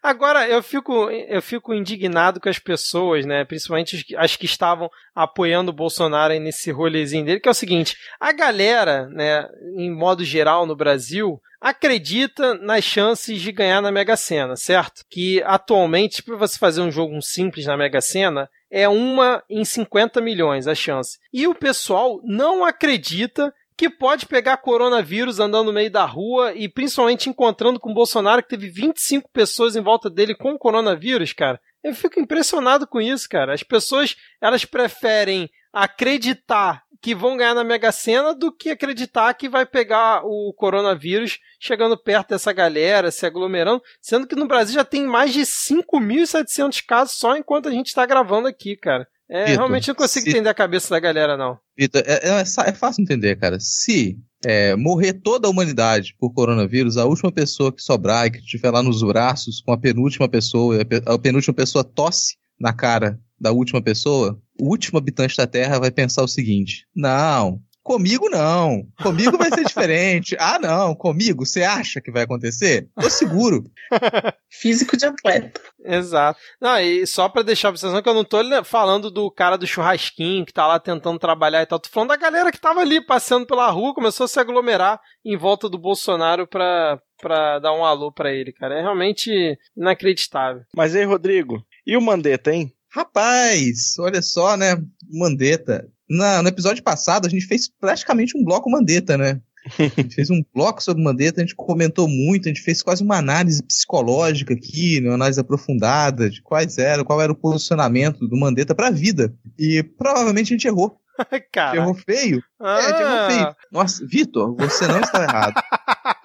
Agora, eu fico, eu fico indignado com as pessoas, né? Principalmente as que estavam apoiando o Bolsonaro aí nesse rolezinho dele, que é o seguinte: a galera, né, em modo geral no Brasil, acredita nas chances de ganhar na Mega Sena, certo? Que atualmente, para você fazer um jogo simples na Mega Sena, é uma em 50 milhões a chance. E o pessoal não acredita que pode pegar coronavírus andando no meio da rua e principalmente encontrando com o Bolsonaro, que teve 25 pessoas em volta dele com coronavírus, cara. Eu fico impressionado com isso, cara. As pessoas, elas preferem acreditar que vão ganhar na Mega Sena do que acreditar que vai pegar o coronavírus chegando perto dessa galera, se aglomerando, sendo que no Brasil já tem mais de 5.700 casos só enquanto a gente está gravando aqui, cara. É, Vitor, realmente não consigo se... entender a cabeça da galera, não. Vitor, é, é, é, fácil entender, cara. Se é, morrer toda a humanidade por coronavírus, a última pessoa que sobrar e que estiver lá nos braços com a penúltima pessoa, a penúltima pessoa tosse na cara da última pessoa, o último habitante da Terra vai pensar o seguinte: não, Comigo não. Comigo vai ser diferente. Ah, não. Comigo, você acha que vai acontecer? Tô seguro. Físico de atleta. Exato. Não, e só pra deixar pra vocês que eu não tô falando do cara do churrasquinho que tá lá tentando trabalhar e tal. Tô falando da galera que tava ali passeando pela rua, começou a se aglomerar em volta do Bolsonaro pra, pra dar um alô pra ele, cara. É realmente inacreditável. Mas aí, Rodrigo, e o Mandetta, hein? Rapaz, olha só, né? Mandetta na, no episódio passado, a gente fez praticamente um bloco Mandetta, né? A gente fez um bloco sobre Mandetta, a gente comentou muito, a gente fez quase uma análise psicológica aqui, uma análise aprofundada de quais era, qual era o posicionamento do Mandetta para a vida. E provavelmente a gente errou. Cara. Errou feio? Ah. É, a gente errou feio. Nossa, Vitor, você não estava errado.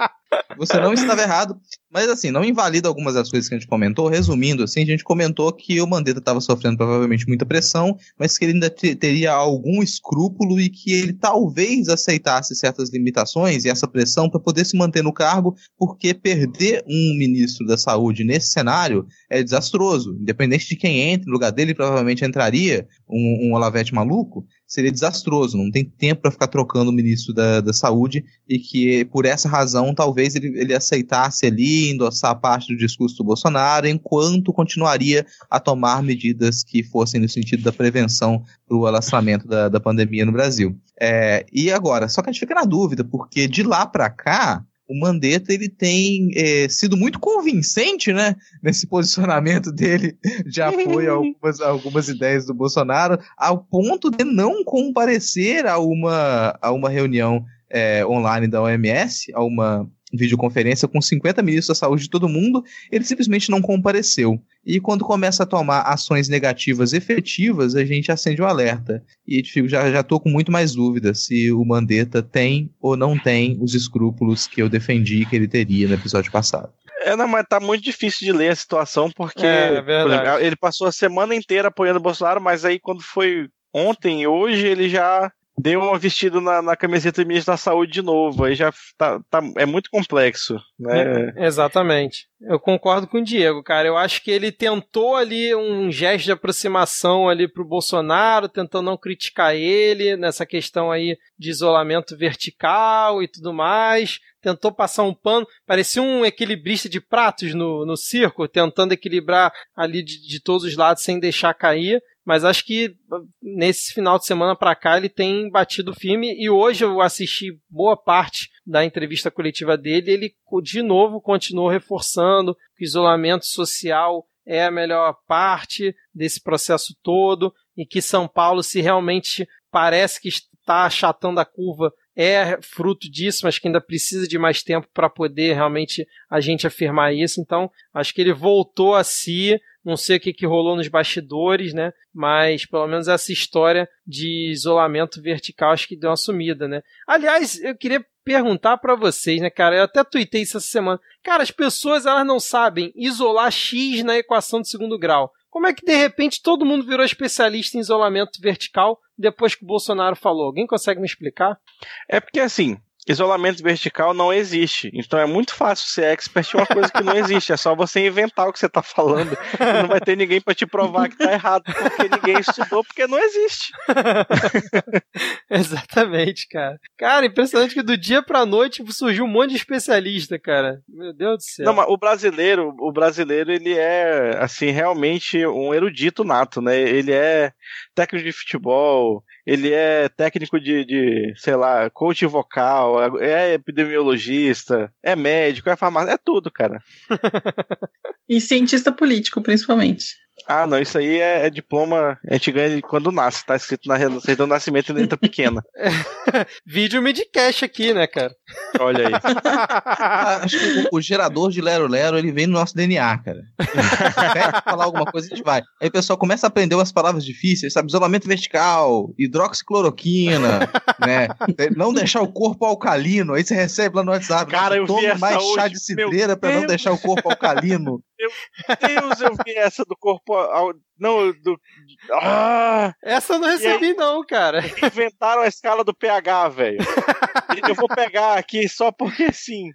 Você não estava errado. Mas assim, não invalida algumas das coisas que a gente comentou. Resumindo, assim, a gente comentou que o Mandetta estava sofrendo provavelmente muita pressão, mas que ele ainda teria algum escrúpulo e que ele talvez aceitasse certas limitações e essa pressão para poder se manter no cargo, porque perder um ministro da saúde nesse cenário é desastroso. Independente de quem entre no lugar dele, provavelmente entraria um, um Olavete maluco, seria desastroso. Não tem tempo para ficar trocando o ministro da, da saúde e que por essa razão talvez ele, ele aceitasse ali endossar parte do discurso do Bolsonaro, enquanto continuaria a tomar medidas que fossem no sentido da prevenção para o alastramento da, da pandemia no Brasil. É, e agora, só que a gente fica na dúvida, porque de lá para cá, o Mandetta ele tem é, sido muito convincente, né, nesse posicionamento dele. De apoio a algumas, algumas ideias do Bolsonaro, ao ponto de não comparecer a uma, a uma reunião é, online da OMS, a uma videoconferência com 50 ministros da saúde de todo mundo, ele simplesmente não compareceu. E quando começa a tomar ações negativas efetivas, a gente acende o um alerta. E tipo, já, já tô com muito mais dúvidas se o Mandetta tem ou não tem os escrúpulos que eu defendi que ele teria no episódio passado. É, não, mas tá muito difícil de ler a situação, porque é, é exemplo, ele passou a semana inteira apoiando o Bolsonaro, mas aí quando foi ontem e hoje ele já deu uma vestida na, na camiseta ministro da saúde de novo. Aí já tá, tá é muito complexo, né? É, exatamente. Eu concordo com o Diego, cara. Eu acho que ele tentou ali um gesto de aproximação ali pro Bolsonaro, tentando não criticar ele nessa questão aí de isolamento vertical e tudo mais. Tentou passar um pano, parecia um equilibrista de pratos no, no circo, tentando equilibrar ali de, de todos os lados sem deixar cair mas acho que nesse final de semana para cá ele tem batido firme e hoje eu assisti boa parte da entrevista coletiva dele, ele de novo continuou reforçando que o isolamento social é a melhor parte desse processo todo e que São Paulo se realmente parece que está achatando a curva é fruto disso, mas que ainda precisa de mais tempo para poder realmente a gente afirmar isso. Então, acho que ele voltou a si, não sei o que, que rolou nos bastidores, né? Mas pelo menos essa história de isolamento vertical acho que deu uma sumida, né? Aliás, eu queria perguntar para vocês, né, cara? Eu até tuitei isso essa semana. Cara, as pessoas elas não sabem isolar x na equação de segundo grau. Como é que de repente todo mundo virou especialista em isolamento vertical depois que o Bolsonaro falou? Alguém consegue me explicar? É porque assim, isolamento vertical não existe. Então é muito fácil ser expert em uma coisa que não existe. É só você inventar o que você tá falando. E não vai ter ninguém para te provar que tá errado, porque ninguém estudou, porque não existe. Exatamente, cara. Cara, impressionante que do dia pra noite surgiu um monte de especialista, cara. Meu Deus do céu. Não, mas o brasileiro, o brasileiro, ele é, assim, realmente um erudito nato, né? Ele é técnico de futebol, ele é técnico de, de, sei lá, coach vocal, é epidemiologista, é médico, é farmácia, é tudo, cara. e cientista político, principalmente. Ah, não, isso aí é, é, diploma, a gente ganha quando nasce, tá escrito na certidão do nascimento em letra pequena. Vídeo midcast aqui, né, cara? Olha aí. Ah, acho que o, o, gerador de Lero Lero, ele vem no nosso DNA, cara. Falar alguma coisa, a gente vai. Aí o pessoal começa a aprender umas palavras difíceis, sabe? Isolamento vertical, hidroxicloroquina, né? Não deixar o corpo alcalino, aí você recebe lá no WhatsApp. Cara, eu vi essa mais hoje, chá de cidreira pra não deixar o corpo alcalino. Meu Deus, eu vi essa do corpo. Não, do. Ah! Essa eu não recebi, aí, não, cara. Inventaram a escala do pH, velho. eu vou pegar aqui só porque sim.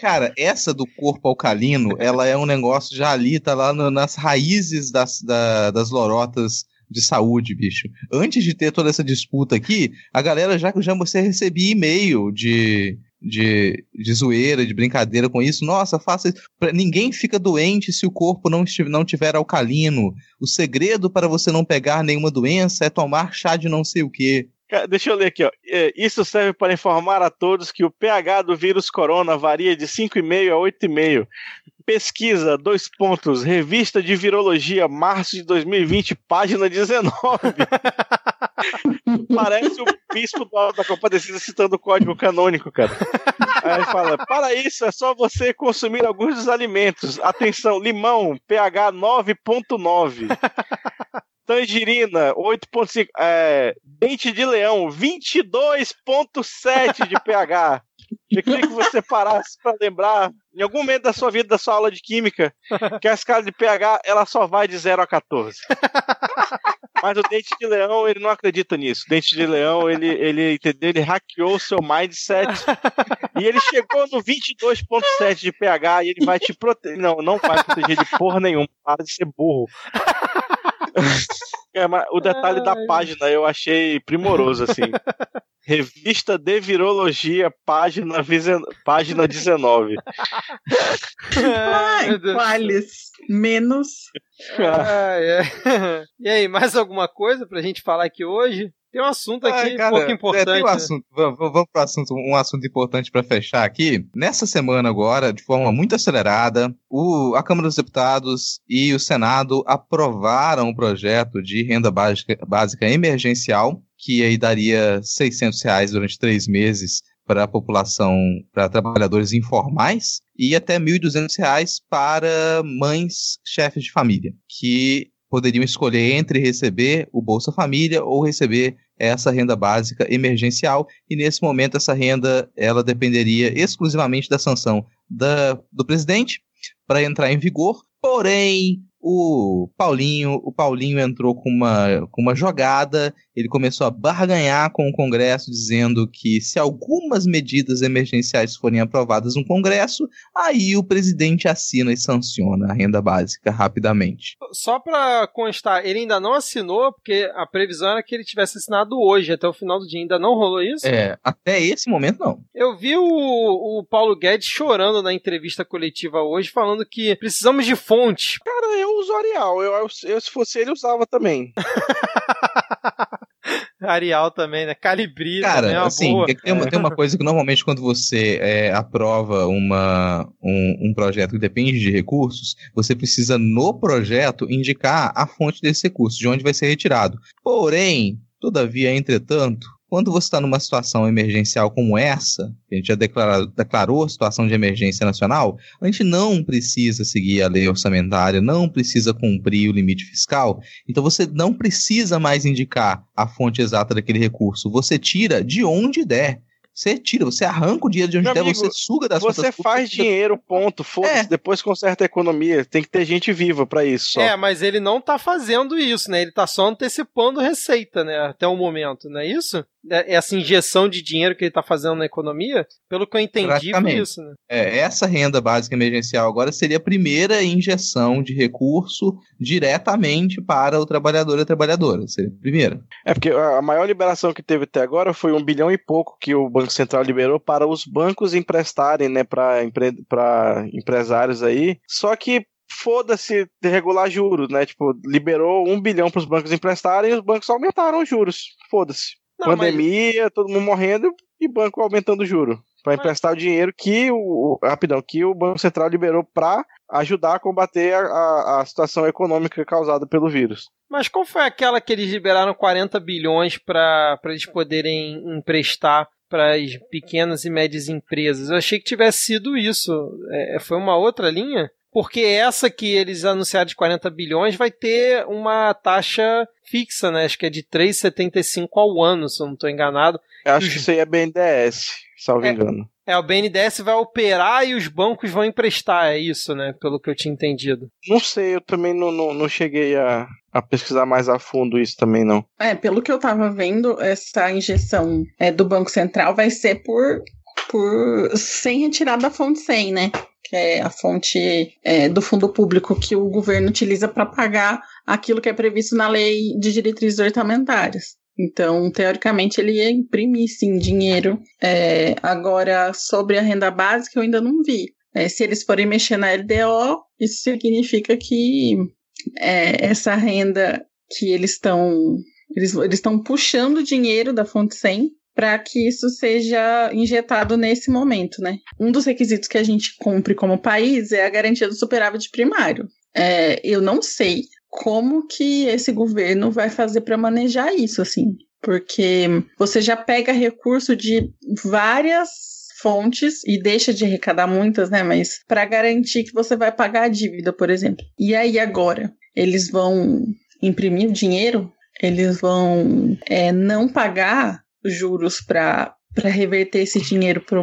Cara, essa do corpo alcalino, ela é um negócio já ali, tá lá no, nas raízes das, da, das lorotas de saúde, bicho. Antes de ter toda essa disputa aqui, a galera já já você recebia e-mail de de, de zoeira, de brincadeira com isso. Nossa, faça isso. Ninguém fica doente se o corpo não, estiver, não tiver alcalino. O segredo para você não pegar nenhuma doença é tomar chá de não sei o quê. Deixa eu ler aqui, ó. É, isso serve para informar a todos que o pH do vírus corona varia de 5,5 a 8,5. Pesquisa, dois pontos, revista de virologia, março de 2020, página 19. Parece o bispo da Compadecida citando o código canônico, cara. Aí fala: para isso é só você consumir alguns dos alimentos. Atenção, limão, pH 9.9. Tangerina, 8.5. É, dente de leão, 22.7 de pH. Eu queria que você parasse para lembrar, em algum momento da sua vida, da sua aula de química, que a escala de pH ela só vai de 0 a 14. Mas o Dente de Leão, ele não acredita nisso. O Dente de Leão, ele, ele, entendeu? Ele hackeou o seu mindset e ele chegou no 22.7 de pH e ele vai te proteger. Não, não vai proteger de porra nenhuma. Para de ser burro. É, o detalhe Ai. da página eu achei primoroso, assim. Revista de Virologia, página, página 19. Ai, quales menos. Ah, é. E aí, mais alguma coisa pra gente falar aqui hoje? Tem um assunto aqui ah, cara, um pouco importante. É, tem um assunto, vamos, vamos para assunto, um assunto importante para fechar aqui. Nessa semana agora, de forma muito acelerada, o, a Câmara dos Deputados e o Senado aprovaram o um projeto de renda básica, básica emergencial, que aí daria 600 reais durante três meses para a população, para trabalhadores informais, e até R$ 1.200 para mães chefes de família, que poderiam escolher entre receber o Bolsa Família ou receber essa renda básica emergencial e nesse momento essa renda ela dependeria exclusivamente da sanção da, do presidente para entrar em vigor. Porém, o Paulinho, o Paulinho entrou com uma, com uma jogada, ele começou a barganhar com o Congresso, dizendo que se algumas medidas emergenciais forem aprovadas no Congresso, aí o presidente assina e sanciona a renda básica rapidamente. Só para constar, ele ainda não assinou, porque a previsão era que ele tivesse assinado hoje, até o final do dia. Ainda não rolou isso? É, até esse momento não. Eu vi o, o Paulo Guedes chorando na entrevista coletiva hoje, falando que precisamos de fonte. Cara, eu uso Arial. Eu, eu, eu, se fosse ele, usava também. Arial também, né? Calibri Cara, é assim, boa. Tem, uma, tem uma coisa que normalmente quando você é, aprova uma, um, um projeto que depende de recursos, você precisa no projeto indicar a fonte desse recurso, de onde vai ser retirado. Porém, todavia, entretanto, quando você está numa situação emergencial como essa, que a gente já declarou, declarou situação de emergência nacional, a gente não precisa seguir a lei orçamentária, não precisa cumprir o limite fiscal, então você não precisa mais indicar a fonte exata daquele recurso, você tira de onde der. Você tira, você arranca o dinheiro de onde der, você suga das Você faz dinheiro, ponto. Foda-se, é. depois conserta a economia. Tem que ter gente viva para isso. Só. É, mas ele não tá fazendo isso, né? Ele tá só antecipando receita, né? Até o momento, não é isso? É, essa injeção de dinheiro que ele está fazendo na economia, pelo que eu entendi, foi isso, né? É, essa renda básica emergencial agora seria a primeira injeção de recurso diretamente para o trabalhador e a trabalhadora. Seria a primeira. É, porque a maior liberação que teve até agora foi um bilhão e pouco que o Banco Central liberou para os bancos emprestarem, né, para empre empresários aí. Só que foda-se de regular juros, né? Tipo, liberou um bilhão para os bancos emprestarem e os bancos aumentaram os juros. Foda-se. Pandemia, mas... todo mundo morrendo e banco aumentando o juro. Para emprestar o dinheiro que o. Rapidão, que o Banco Central liberou para ajudar a combater a, a, a, situação econômica causada pelo vírus. Mas qual foi aquela que eles liberaram 40 bilhões para eles poderem emprestar para as pequenas e médias empresas? Eu achei que tivesse sido isso. É, foi uma outra linha? Porque essa que eles anunciaram de 40 bilhões vai ter uma taxa fixa, né? Acho que é de 3,75 ao ano, se eu não estou enganado. Eu acho que isso aí é BNDES, salvo é, engano. É, o BNDES vai operar e os bancos vão emprestar, é isso, né? Pelo que eu tinha entendido. Não sei, eu também não, não, não cheguei a, a pesquisar mais a fundo isso também, não. É, pelo que eu estava vendo, essa injeção é, do Banco Central vai ser por, por sem retirar da fonte 100, né? que é a fonte é, do fundo público que o governo utiliza para pagar aquilo que é previsto na lei de diretrizes orçamentárias. Então, teoricamente, ele ia imprimir, sim, dinheiro. É, agora, sobre a renda básica, eu ainda não vi. É, se eles forem mexer na LDO, isso significa que é, essa renda que eles estão eles estão puxando dinheiro da fonte 100 para que isso seja injetado nesse momento, né? Um dos requisitos que a gente cumpre como país é a garantia do superávit primário. É, eu não sei como que esse governo vai fazer para manejar isso, assim, porque você já pega recurso de várias fontes e deixa de arrecadar muitas, né? Mas para garantir que você vai pagar a dívida, por exemplo. E aí agora eles vão imprimir dinheiro? Eles vão é, não pagar juros para reverter esse dinheiro para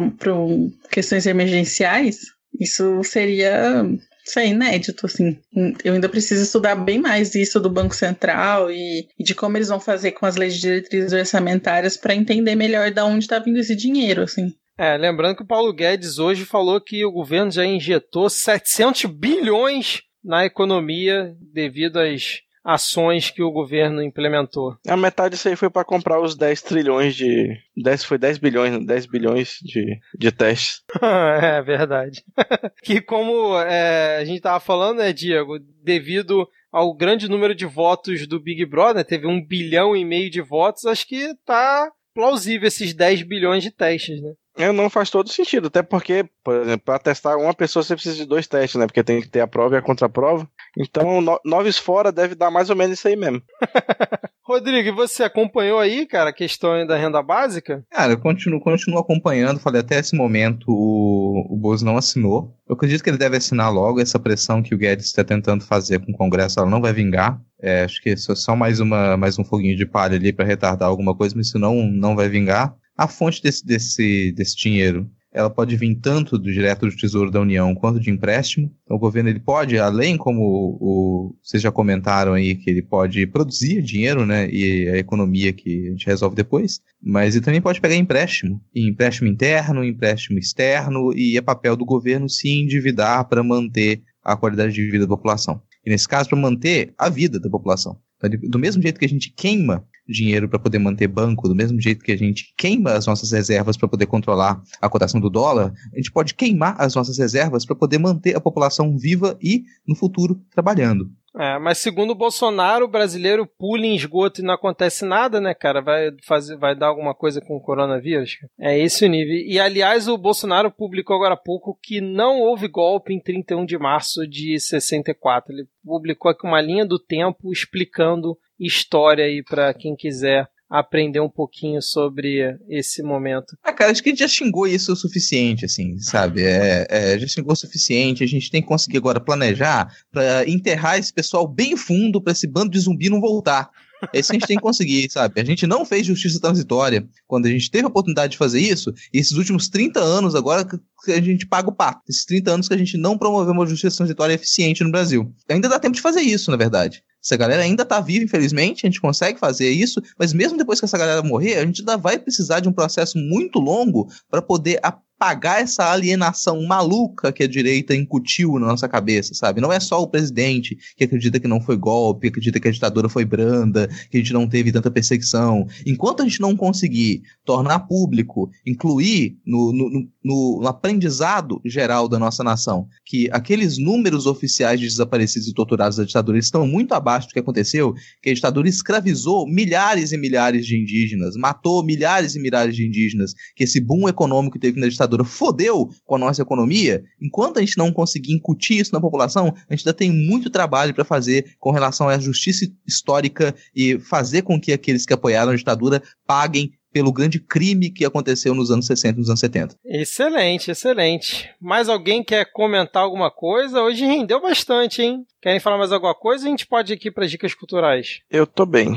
questões emergenciais, isso seria isso é inédito, assim. Eu ainda preciso estudar bem mais isso do Banco Central e, e de como eles vão fazer com as leis de diretrizes orçamentárias para entender melhor de onde está vindo esse dinheiro, assim. É, lembrando que o Paulo Guedes hoje falou que o governo já injetou 700 bilhões na economia devido às ações que o governo implementou. A metade disso aí foi para comprar os 10 trilhões de. 10, foi 10 bilhões, 10 bilhões de, de testes. é verdade. que como é, a gente tava falando, né, Diego, devido ao grande número de votos do Big Brother, teve um bilhão e meio de votos, acho que tá plausível esses 10 bilhões de testes, né? É, não faz todo sentido, até porque, por exemplo, para testar uma pessoa você precisa de dois testes, né? Porque tem que ter a prova e a contraprova. Então, no, noves fora deve dar mais ou menos isso aí mesmo. Rodrigo, e você acompanhou aí, cara, a questão da renda básica? Cara, eu continuo, continuo acompanhando. Falei, até esse momento o, o Bozo não assinou. Eu acredito que ele deve assinar logo. Essa pressão que o Guedes está tentando fazer com o Congresso, ela não vai vingar. É, acho que é só mais, uma, mais um foguinho de palha ali para retardar alguma coisa, mas isso não, não vai vingar. A fonte desse, desse, desse dinheiro ela pode vir tanto do direto do Tesouro da União quanto de empréstimo. Então, o governo ele pode, além como o, vocês já comentaram aí, que ele pode produzir dinheiro, né, e a economia que a gente resolve depois, mas ele também pode pegar empréstimo, e empréstimo interno, empréstimo externo, e é papel do governo se endividar para manter a qualidade de vida da população. E nesse caso, para manter a vida da população. Então, do mesmo jeito que a gente queima dinheiro para poder manter banco, do mesmo jeito que a gente queima as nossas reservas para poder controlar a cotação do dólar, a gente pode queimar as nossas reservas para poder manter a população viva e, no futuro, trabalhando. É, mas segundo o Bolsonaro, o brasileiro pula em esgoto e não acontece nada, né, cara? Vai, fazer, vai dar alguma coisa com o coronavírus? É esse o nível. E, aliás, o Bolsonaro publicou agora há pouco que não houve golpe em 31 de março de 64. Ele publicou aqui uma linha do tempo explicando história aí para quem quiser aprender um pouquinho sobre esse momento. Ah, cara, acho que a gente já xingou isso o suficiente, assim, sabe? É, é, já xingou o suficiente. A gente tem que conseguir agora planejar para enterrar esse pessoal bem fundo para esse bando de zumbi não voltar. É isso que a gente tem que conseguir, sabe? A gente não fez justiça transitória quando a gente teve a oportunidade de fazer isso, e esses últimos 30 anos agora que a gente paga o pato. Esses 30 anos que a gente não promoveu uma justiça transitória eficiente no Brasil. Ainda dá tempo de fazer isso, na verdade. Essa galera ainda tá viva, infelizmente, a gente consegue fazer isso, mas mesmo depois que essa galera morrer, a gente ainda vai precisar de um processo muito longo para poder apagar essa alienação maluca que a direita incutiu na nossa cabeça, sabe? Não é só o presidente que acredita que não foi golpe, acredita que a ditadura foi branda, que a gente não teve tanta perseguição. Enquanto a gente não conseguir tornar público, incluir no, no, no, no aprendizado geral da nossa nação, que aqueles números oficiais de desaparecidos e torturados da ditadura estão muito abaixo do que aconteceu, que a ditadura escravizou milhares e milhares de indígenas, matou milhares e milhares de indígenas, que esse boom econômico que teve na ditadura fodeu com a nossa economia, enquanto a gente não conseguir incutir isso na população, a gente ainda tem muito trabalho para fazer com relação à justiça histórica e fazer com que aqueles que apoiaram a ditadura paguem pelo grande crime que aconteceu nos anos 60 e nos anos 70. Excelente, excelente. Mais alguém quer comentar alguma coisa? Hoje rendeu bastante, hein? Querem falar mais alguma coisa? A gente pode ir aqui para dicas culturais. Eu tô bem.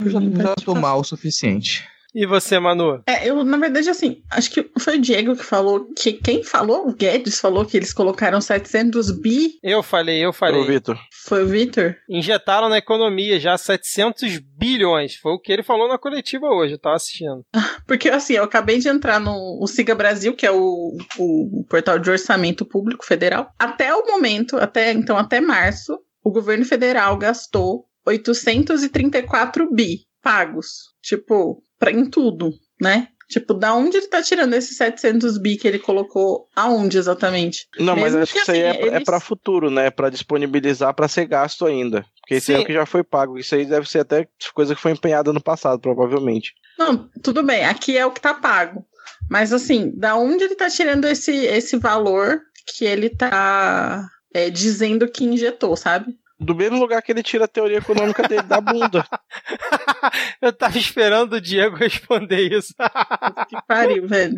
Eu já, já tô mal o suficiente. E você, Manu? É, eu, na verdade, assim, acho que foi o Diego que falou que quem falou? O Guedes falou que eles colocaram 700 bi. Eu falei, eu falei. Foi o Vitor. Foi o Vitor? Injetaram na economia já 700 bilhões. Foi o que ele falou na coletiva hoje, eu tava assistindo. Porque, assim, eu acabei de entrar no Siga Brasil, que é o, o portal de orçamento público federal. Até o momento, até então, até março, o governo federal gastou 834 bi pagos. Tipo, pra, em tudo, né? Tipo, da onde ele tá tirando esses 700 bi que ele colocou? Aonde exatamente? Não, Mesmo mas acho que, isso aí assim, é, é eles... é para futuro, né? Para disponibilizar para ser gasto ainda. Porque isso é o que já foi pago. Isso aí deve ser até coisa que foi empenhada no passado, provavelmente. Não, tudo bem. Aqui é o que tá pago. Mas assim, da onde ele tá tirando esse, esse valor que ele tá é, dizendo que injetou, sabe? Do mesmo lugar que ele tira a teoria econômica dele, da bunda. Eu tava esperando o Diego responder isso. que pariu, velho.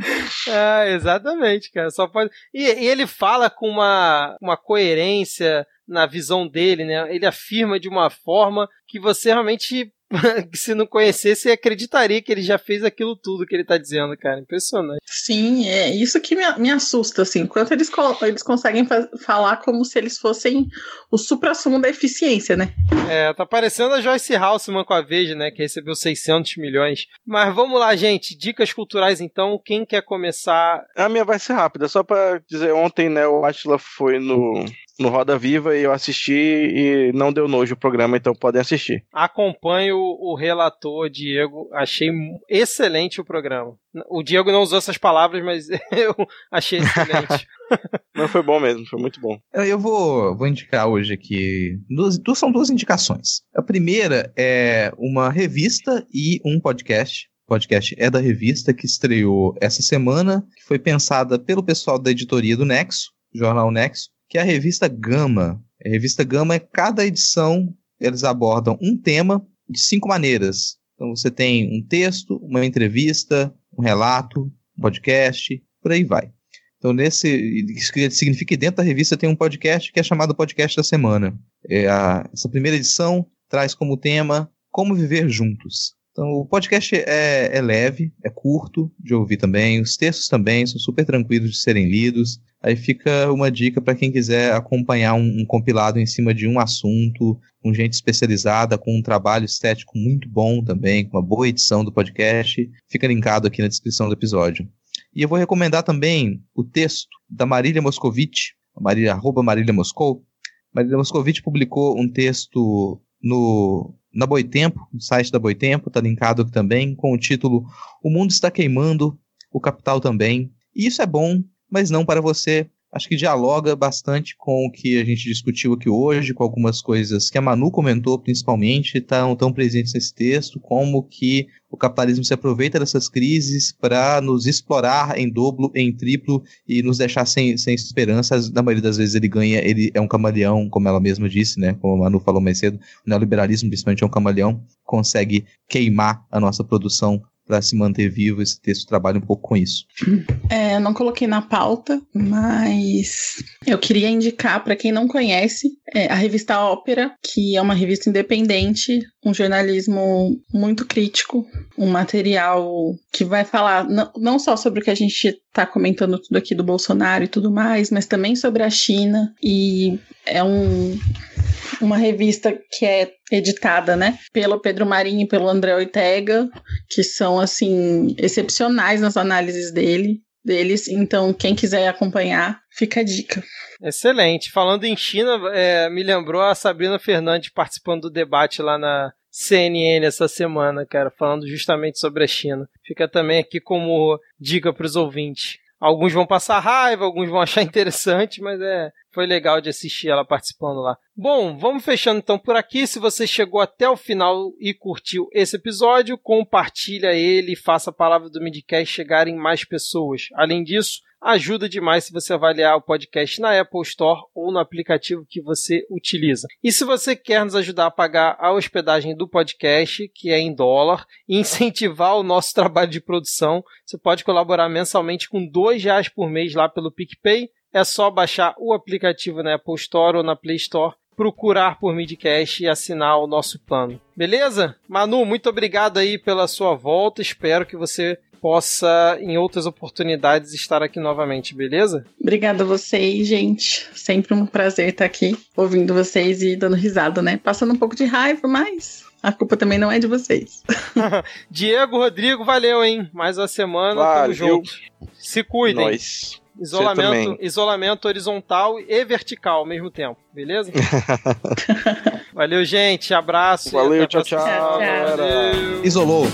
É, exatamente, cara. Só pode. E, e, ele fala com uma, uma coerência na visão dele, né? Ele afirma de uma forma que você realmente se não conhecesse, acreditaria que ele já fez aquilo tudo que ele tá dizendo, cara. Impressionante. Sim, é isso que me, me assusta, assim. Quanto eles, eles conseguem falar como se eles fossem o supra-sumo da eficiência, né? É, tá parecendo a Joyce Halseman com a Veja, né? Que recebeu 600 milhões. Mas vamos lá, gente. Dicas culturais, então. Quem quer começar? A minha vai ser rápida. Só pra dizer, ontem, né, o Atila foi no no Roda Viva e eu assisti e não deu nojo o programa, então podem assistir. Acompanho o relator Diego, achei excelente o programa. O Diego não usou essas palavras, mas eu achei excelente. não foi bom mesmo, foi muito bom. Eu vou, vou indicar hoje aqui. Duas, duas, são duas indicações. A primeira é uma revista e um podcast podcast é da revista que estreou essa semana, que foi pensada pelo pessoal da editoria do Nexo, Jornal Nexo, que é a revista Gama. A revista Gama é cada edição, eles abordam um tema de cinco maneiras. Então você tem um texto, uma entrevista, um relato, um podcast, por aí vai. Então, nesse. Isso significa que dentro da revista tem um podcast que é chamado Podcast da Semana. É a, essa primeira edição traz como tema Como Viver Juntos. Então, o podcast é, é, leve, é curto de ouvir também, os textos também são super tranquilos de serem lidos. Aí fica uma dica para quem quiser acompanhar um, um, compilado em cima de um assunto, com gente especializada, com um trabalho estético muito bom também, com uma boa edição do podcast. Fica linkado aqui na descrição do episódio. E eu vou recomendar também o texto da Marília Moscovitch, Marília, arroba Marília Moscou. Marília Moscovitch publicou um texto no, na Boitempo, no site da Boitempo, está linkado aqui também, com o título O Mundo Está Queimando, o Capital Também. E isso é bom mas não para você. Acho que dialoga bastante com o que a gente discutiu aqui hoje, com algumas coisas que a Manu comentou, principalmente, estão tão presentes nesse texto, como que o capitalismo se aproveita dessas crises para nos explorar em dobro, em triplo e nos deixar sem, sem esperança. Na maioria das vezes ele ganha, ele é um camaleão, como ela mesma disse, né? Como a Manu falou mais cedo, o neoliberalismo, principalmente, é um camaleão, consegue queimar a nossa produção para se manter vivo. Esse texto trabalha um pouco com isso. É, não coloquei na pauta, mas eu queria indicar para quem não conhece é, a revista Ópera, que é uma revista independente, um jornalismo muito crítico, um material que vai falar não, não só sobre o que a gente está comentando tudo aqui do Bolsonaro e tudo mais, mas também sobre a China e é um uma revista que é editada, né, pelo Pedro Marinho e pelo André Ortega, que são assim excepcionais nas análises dele deles. Então, quem quiser acompanhar, fica a dica. Excelente. Falando em China, é, me lembrou a Sabrina Fernandes participando do debate lá na CNN essa semana, cara, falando justamente sobre a China. Fica também aqui como dica para os ouvintes. Alguns vão passar raiva, alguns vão achar interessante, mas é foi legal de assistir ela participando lá. Bom, vamos fechando então por aqui. Se você chegou até o final e curtiu esse episódio, compartilha ele e faça a palavra do Midcast chegar em mais pessoas. Além disso, ajuda demais se você avaliar o podcast na Apple Store ou no aplicativo que você utiliza. E se você quer nos ajudar a pagar a hospedagem do podcast, que é em dólar, e incentivar o nosso trabalho de produção, você pode colaborar mensalmente com dois reais por mês lá pelo PicPay é só baixar o aplicativo na Apple Store ou na Play Store, procurar por Midcast e assinar o nosso plano. Beleza? Manu, muito obrigado aí pela sua volta. Espero que você possa, em outras oportunidades, estar aqui novamente, beleza? Obrigada a vocês, gente. Sempre um prazer estar aqui ouvindo vocês e dando risada, né? Passando um pouco de raiva, mas a culpa também não é de vocês. Diego, Rodrigo, valeu, hein? Mais uma semana, valeu. tamo junto. Se cuidem. Nós. Isolamento, isolamento horizontal e vertical ao mesmo tempo, beleza? Valeu, gente. Abraço. Valeu, tchau, tchau. tchau, tchau. Isolou.